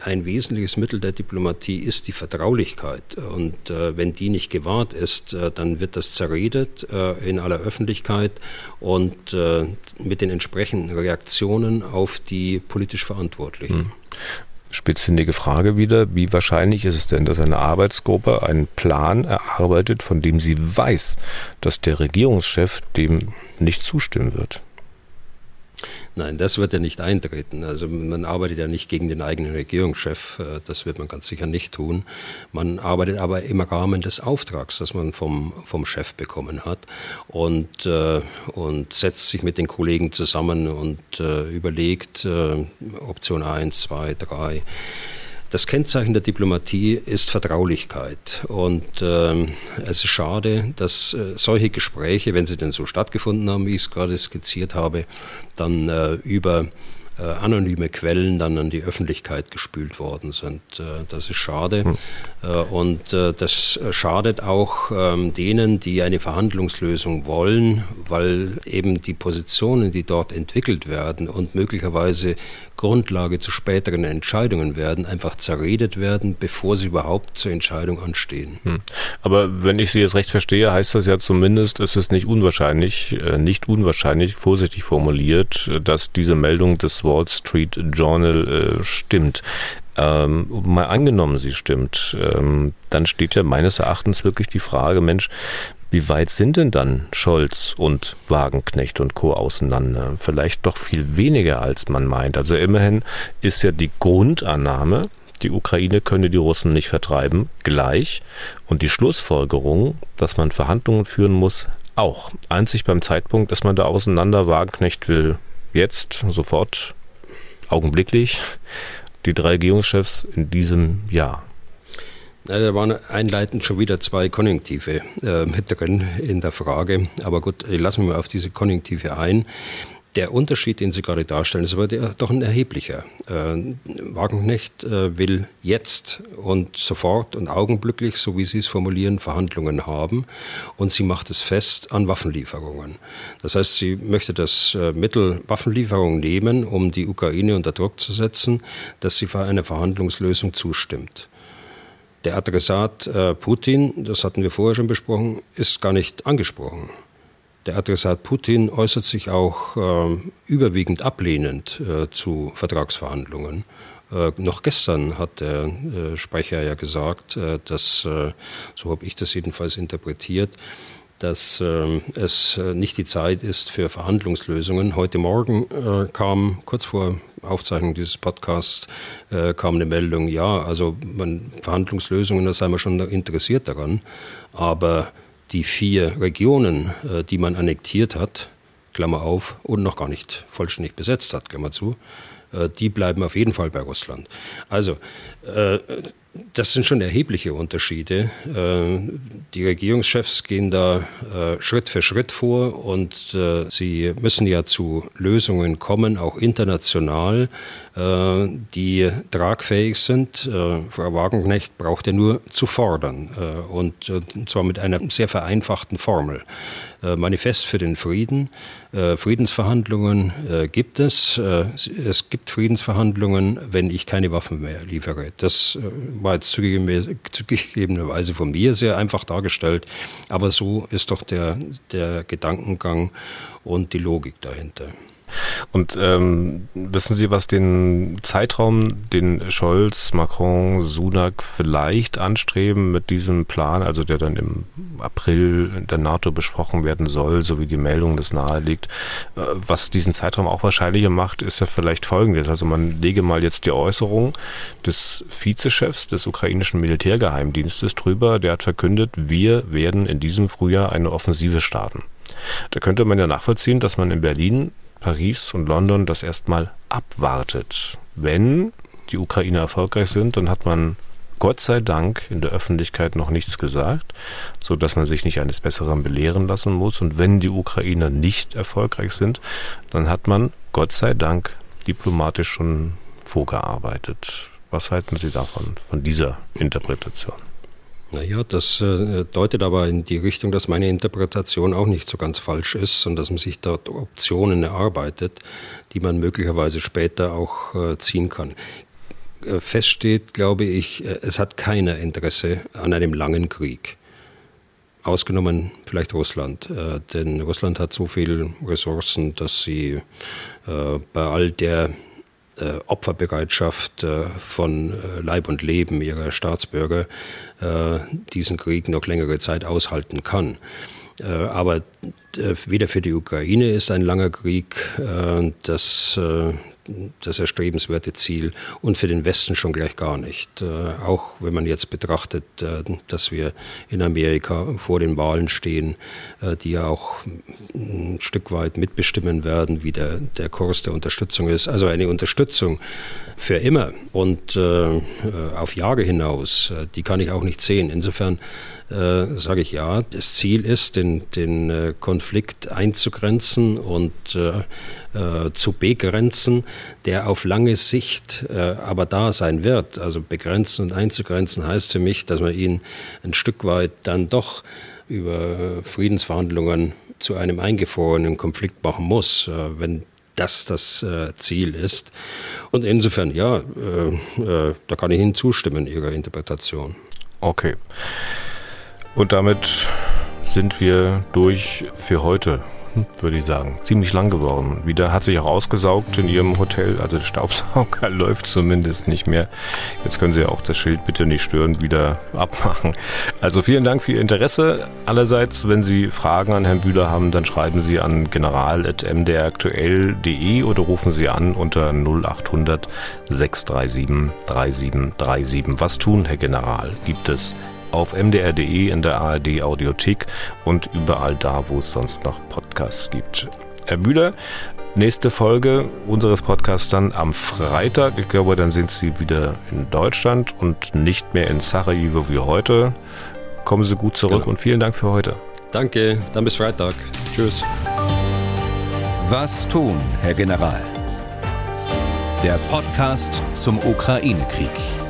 Ein wesentliches Mittel der Diplomatie ist die Vertraulichkeit. Und äh, wenn die nicht gewahrt ist, äh, dann wird das zerredet äh, in aller Öffentlichkeit und äh, mit den entsprechenden Reaktionen auf die politisch Verantwortlichen. Hm spitzfindige Frage wieder. Wie wahrscheinlich ist es denn, dass eine Arbeitsgruppe einen Plan erarbeitet, von dem sie weiß, dass der Regierungschef dem nicht zustimmen wird? Nein, das wird ja nicht eintreten. Also man arbeitet ja nicht gegen den eigenen Regierungschef, äh, das wird man ganz sicher nicht tun. Man arbeitet aber im Rahmen des Auftrags, das man vom, vom Chef bekommen hat und, äh, und setzt sich mit den Kollegen zusammen und äh, überlegt Option 1, 2, 3 das Kennzeichen der Diplomatie ist Vertraulichkeit. Und ähm, es ist schade, dass äh, solche Gespräche, wenn sie denn so stattgefunden haben, wie ich es gerade skizziert habe, dann äh, über äh, anonyme Quellen dann an die Öffentlichkeit gespült worden sind. Äh, das ist schade. Hm. Äh, und äh, das schadet auch ähm, denen, die eine Verhandlungslösung wollen, weil eben die Positionen, die dort entwickelt werden und möglicherweise Grundlage zu späteren Entscheidungen werden, einfach zerredet werden, bevor sie überhaupt zur Entscheidung anstehen. Hm. Aber wenn ich Sie jetzt recht verstehe, heißt das ja zumindest, es ist nicht unwahrscheinlich, nicht unwahrscheinlich, vorsichtig formuliert, dass diese Meldung des Wall Street Journal äh, stimmt. Ähm, mal angenommen, sie stimmt, ähm, dann steht ja meines Erachtens wirklich die Frage, Mensch, wie weit sind denn dann Scholz und Wagenknecht und Co. auseinander? Vielleicht doch viel weniger, als man meint. Also immerhin ist ja die Grundannahme, die Ukraine könne die Russen nicht vertreiben, gleich. Und die Schlussfolgerung, dass man Verhandlungen führen muss, auch. Einzig beim Zeitpunkt, dass man da auseinander Wagenknecht will jetzt, sofort, augenblicklich, die drei Regierungschefs in diesem Jahr? Na, da waren einleitend schon wieder zwei Konjunktive äh, mit drin in der Frage. Aber gut, lassen wir mal auf diese Konjunktive ein. Der Unterschied, den Sie gerade darstellen, ist aber doch ein erheblicher. Äh, Wagenknecht äh, will jetzt und sofort und augenblicklich, so wie Sie es formulieren, Verhandlungen haben und sie macht es fest an Waffenlieferungen. Das heißt, sie möchte das äh, Mittel Waffenlieferung nehmen, um die Ukraine unter Druck zu setzen, dass sie für eine Verhandlungslösung zustimmt. Der Adressat äh, Putin, das hatten wir vorher schon besprochen, ist gar nicht angesprochen. Der Adressat Putin äußert sich auch äh, überwiegend ablehnend äh, zu Vertragsverhandlungen. Äh, noch gestern hat der äh, Sprecher ja gesagt, äh, dass, äh, so habe ich das jedenfalls interpretiert, dass es nicht die Zeit ist für Verhandlungslösungen. Heute Morgen kam kurz vor Aufzeichnung dieses Podcasts äh, kam eine Meldung, ja, also man, Verhandlungslösungen, da sei man schon interessiert daran. Aber die vier Regionen, äh, die man annektiert hat, Klammer auf, und noch gar nicht vollständig besetzt hat, Klammer zu, äh, die bleiben auf jeden Fall bei Russland. Also, äh, das sind schon erhebliche Unterschiede. Äh, die Regierungschefs gehen da Schritt für Schritt vor und sie müssen ja zu Lösungen kommen, auch international, die tragfähig sind. Frau Wagenknecht braucht ja nur zu fordern und zwar mit einer sehr vereinfachten Formel. Äh, Manifest für den Frieden. Äh, Friedensverhandlungen äh, gibt es. Es gibt Friedensverhandlungen, wenn ich keine Waffen mehr liefere. Das war jetzt zugegebenerweise von mir sehr einfach dargestellt, aber so ist doch der, der Gedankengang und die Logik dahinter. Und ähm, wissen Sie, was den Zeitraum, den Scholz, Macron, Sunak vielleicht anstreben mit diesem Plan, also der dann im April in der NATO besprochen werden soll, so wie die Meldung das naheliegt. Äh, was diesen Zeitraum auch wahrscheinlicher macht, ist ja vielleicht folgendes. Also man lege mal jetzt die Äußerung des Vizechefs des ukrainischen Militärgeheimdienstes drüber, der hat verkündet, wir werden in diesem Frühjahr eine Offensive starten. Da könnte man ja nachvollziehen, dass man in Berlin Paris und London das erstmal abwartet. Wenn die Ukrainer erfolgreich sind, dann hat man Gott sei Dank in der Öffentlichkeit noch nichts gesagt, so dass man sich nicht eines Besseren belehren lassen muss. Und wenn die Ukrainer nicht erfolgreich sind, dann hat man Gott sei Dank diplomatisch schon vorgearbeitet. Was halten Sie davon, von dieser Interpretation? Naja, das äh, deutet aber in die Richtung, dass meine Interpretation auch nicht so ganz falsch ist und dass man sich dort Optionen erarbeitet, die man möglicherweise später auch äh, ziehen kann. Äh, fest steht, glaube ich, es hat keiner Interesse an einem langen Krieg. Ausgenommen vielleicht Russland, denn Russland hat so viele Ressourcen, dass sie bei all der äh, Opferbereitschaft äh, von äh, Leib und Leben ihrer Staatsbürger äh, diesen Krieg noch längere Zeit aushalten kann. Äh, aber äh, weder für die Ukraine ist ein langer Krieg das das erstrebenswerte Ziel und für den Westen schon gleich gar nicht. Äh, auch wenn man jetzt betrachtet, äh, dass wir in Amerika vor den Wahlen stehen, äh, die ja auch ein Stück weit mitbestimmen werden, wie der, der Kurs der Unterstützung ist. Also eine Unterstützung für immer und auf Jahre hinaus, die kann ich auch nicht sehen. Insofern äh, sage ich ja, das Ziel ist, den, den äh, Konflikt einzugrenzen und äh, äh zu begrenzen, der auf lange Sicht äh, aber da sein wird. Also begrenzen und einzugrenzen heißt für mich, dass man ihn ein Stück weit dann doch über Friedensverhandlungen zu einem eingefrorenen Konflikt machen muss, wenn das das Ziel ist. Und insofern, ja, da kann ich Ihnen zustimmen, Ihrer Interpretation. Okay. Und damit sind wir durch für heute, würde ich sagen. Ziemlich lang geworden. Wieder hat sich auch ausgesaugt in Ihrem Hotel. Also der Staubsauger läuft zumindest nicht mehr. Jetzt können Sie auch das Schild bitte nicht stören wieder abmachen. Also vielen Dank für Ihr Interesse. Allerseits, wenn Sie Fragen an Herrn Bühler haben, dann schreiben Sie an general.mdraktuell.de oder rufen Sie an unter 0800 637 3737. Was tun, Herr General? Gibt es auf mdr.de, in der ARD Audiothek und überall da, wo es sonst noch Podcasts gibt. Herr Bühler, nächste Folge unseres Podcasts dann am Freitag. Ich glaube, dann sind Sie wieder in Deutschland und nicht mehr in Sarajevo wie heute. Kommen Sie gut zurück genau. und vielen Dank für heute. Danke, dann bis Freitag. Tschüss. Was tun, Herr General? Der Podcast zum Ukraine-Krieg.